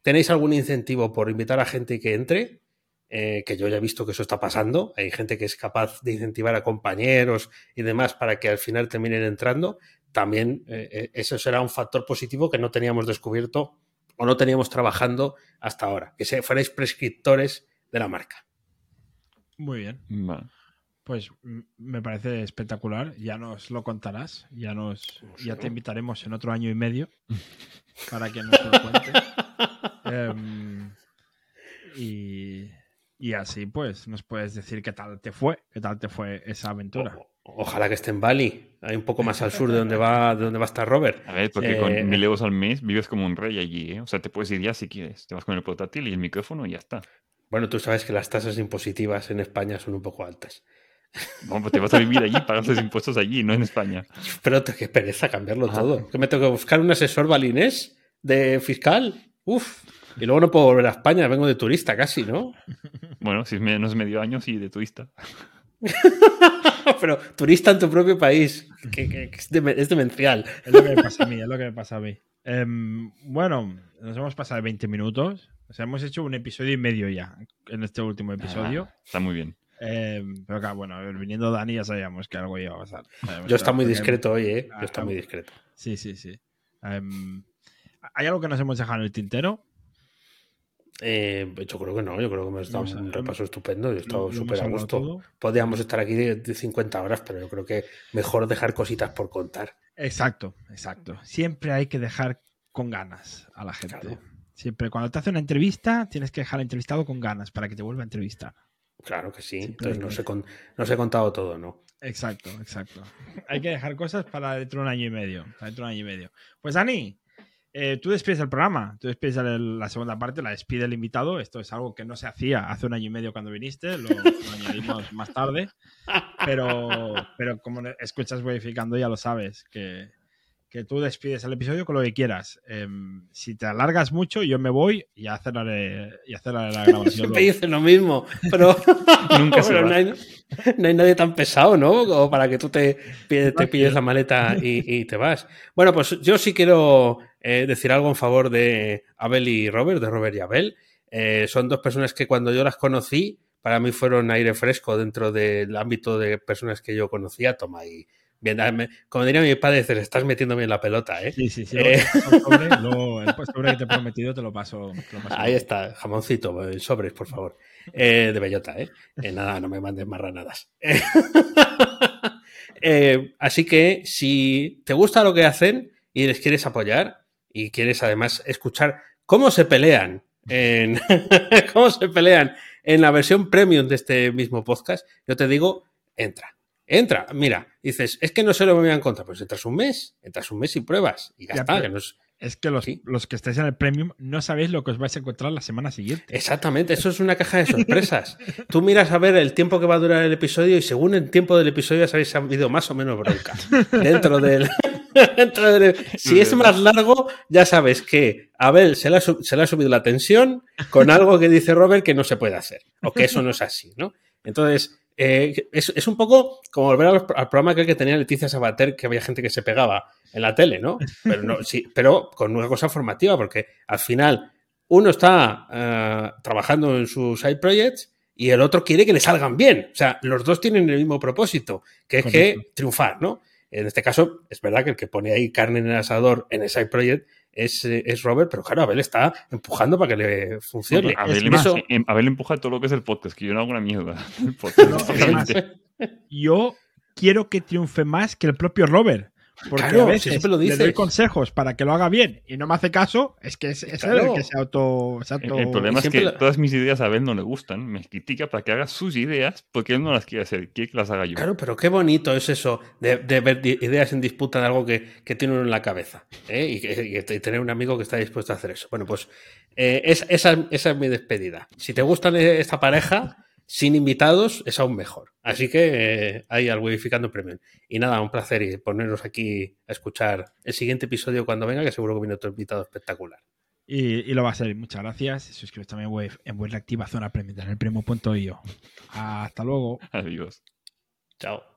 tenéis algún incentivo por invitar a gente que entre, eh, que yo ya he visto que eso está pasando, hay gente que es capaz de incentivar a compañeros y demás para que al final terminen entrando, también eh, eh, eso será un factor positivo que no teníamos descubierto o no teníamos trabajando hasta ahora, que se, fuerais prescriptores de la marca. Muy bien. Vale. Pues me parece espectacular. Ya nos lo contarás. Ya nos ya te invitaremos en otro año y medio para que nos lo cuente. Em, y, y así pues nos puedes decir qué tal te fue, qué tal te fue esa aventura. O- ojalá que esté en Bali, ahí un poco más al sur de donde va, de donde va a estar Robert. A ver, porque Eh, con mil euros al mes vives como un rey allí, ¿eh? O sea, te puedes ir ya si quieres. Te vas con el portátil y el micrófono y ya está. Bueno, tú sabes que las tasas impositivas en España son un poco altas. Vamos, pues te vas a vivir allí, pagas los impuestos allí, no en España. Pero qué pereza cambiarlo Ah. todo. Que me tengo que buscar un asesor balinés de fiscal. Uf. Y luego no puedo volver a España, vengo de turista casi, ¿no? Bueno, si es menos medio año, sí, de turista. Pero turista en tu propio país, que, que- que es, deme- es demencial. Es lo que me pasa a mí, es lo que me pasa a mí. Em, bueno, nos hemos pasado 20 minutos. O sea, hemos hecho un episodio y medio ya en este último episodio. Ah, está muy bien. Em, pero claro, bueno, viniendo Dani ya sabíamos que algo iba a pasar. Sabíamos Yo está muy discreto hoy, ¿eh? Ah, Yo está muy discreto. Sí, sí, sí. Em, ¿Hay algo que nos hemos dejado en el tintero? Eh, yo creo que no, yo creo que hemos dado a- un repaso estupendo. Yo he estado súper a gusto. Podríamos estar aquí de, de 50 horas, pero yo creo que mejor dejar cositas por contar. Exacto, exacto. Siempre hay que dejar con ganas a la gente. Claro. Siempre, cuando te hace una entrevista, tienes que dejar al entrevistado con ganas para que te vuelva a entrevistar. Claro que sí. Entonces no he, con- no os he contado todo, ¿no? Exacto, exacto. Hay que dejar cosas para dentro de un año y medio. Para dentro de un año y medio. Pues Dani, eh, tú despides el programa. Tú despides la segunda parte, la despide el invitado. Esto es algo que no se hacía hace un año y medio cuando viniste. Lo, lo añadimos más tarde. Pero, pero como escuchas verificando, ya lo sabes. Que, que tú despides el episodio con lo que quieras. Em, si te alargas mucho, yo me voy y y aceleraré la grabación. Siempre dicen lo mismo, pero, Nunca se pero va. no, hay, no hay nadie tan pesado, ¿no? Como para que tú te, te pilles la maleta y, y te vas. Bueno, pues yo sí quiero eh, decir algo en favor de Abel y Robert, de Robert y Abel. Eh, son dos personas que cuando yo las conocí, para mí fueron aire fresco dentro del ámbito de personas que yo conocía. Toma ahí. Dame- como diría mi padre, te estás metiendo bien la pelota, ¿eh? Sí, sí, sí. Eh. el sobre, luego el sobre que te he prometido te lo paso. te lo paso Ahí está, jamoncito, eh, sobres, por favor. Eh, de bellota, ¿eh? Eh, Nada, no me mandes marranadas. Así que si te gusta lo que hacen y les quieres apoyar y quieres además escuchar cómo se pelean en cómo se pelean en la versión premium de este mismo podcast, yo te digo, entra. Entra, mira, dices, es que no sé lo que me voy a encontrar, pues entras un mes, entras un mes y pruebas y ya, Ya, está, que no es- Es que los, Sí. los que estáis en el premium no sabéis lo que os vais a encontrar la semana siguiente. Exactamente, eso es una caja de sorpresas. Tú miras a ver el tiempo que va a durar el episodio y según el tiempo del episodio ya sabéis si ha habido más o menos bronca. Dentro del... dentro del- si es más largo, ya sabes que Abel se le, ha, se le ha subido la tensión con algo que dice Robert que no se puede hacer. O que eso no es así, ¿no? Entonces, eh, es, es un poco como volver al programa aquel que tenía Leticia Sabater, que había gente que se pegaba en la tele, ¿no? Pero, no, sí, pero con una cosa formativa, porque al final uno está eh, trabajando en sus side projects y el otro quiere que le salgan bien. O sea, los dos tienen el mismo propósito, que es Correcto. que triunfar, ¿no? En este caso, es verdad que el que pone ahí carne en el asador en ese Project es, eh, es Robert, pero claro, Abel está empujando para que le funcione. Abel, Es eso- em- Abel empuja todo lo que es el podcast, que yo no hago una mierda. El podcast, No, básicamente. Yo quiero que triunfe más que el propio Robert. Porque Claro, a si veces siempre lo le doy dices. consejos para que lo haga bien y no me hace caso, es que es, es él Claro. el que se auto. se El, auto- el problema es que la- todas mis ideas a Abel no le gustan. Me critica para que haga sus ideas porque él no las quiere hacer. Quiere que las haga yo. Claro, pero qué bonito es eso de, de ver ideas en disputa de algo que, que tiene uno en la cabeza. ¿eh? Y, que- y te- tener un amigo que está dispuesto a hacer eso. Bueno, pues eh, es- esa, esa es mi despedida. Si te gustan esta pareja, sin invitados, es aún mejor. Así que eh, ahí al Widificando Premium. Y nada, un placer y poneros aquí a escuchar el siguiente episodio cuando venga, que seguro que viene otro invitado espectacular. Y, y lo va a ser. Muchas gracias. Suscribes también web, en vuestra activa zona premium en el primo.io. Hasta luego. Adiós. Chao.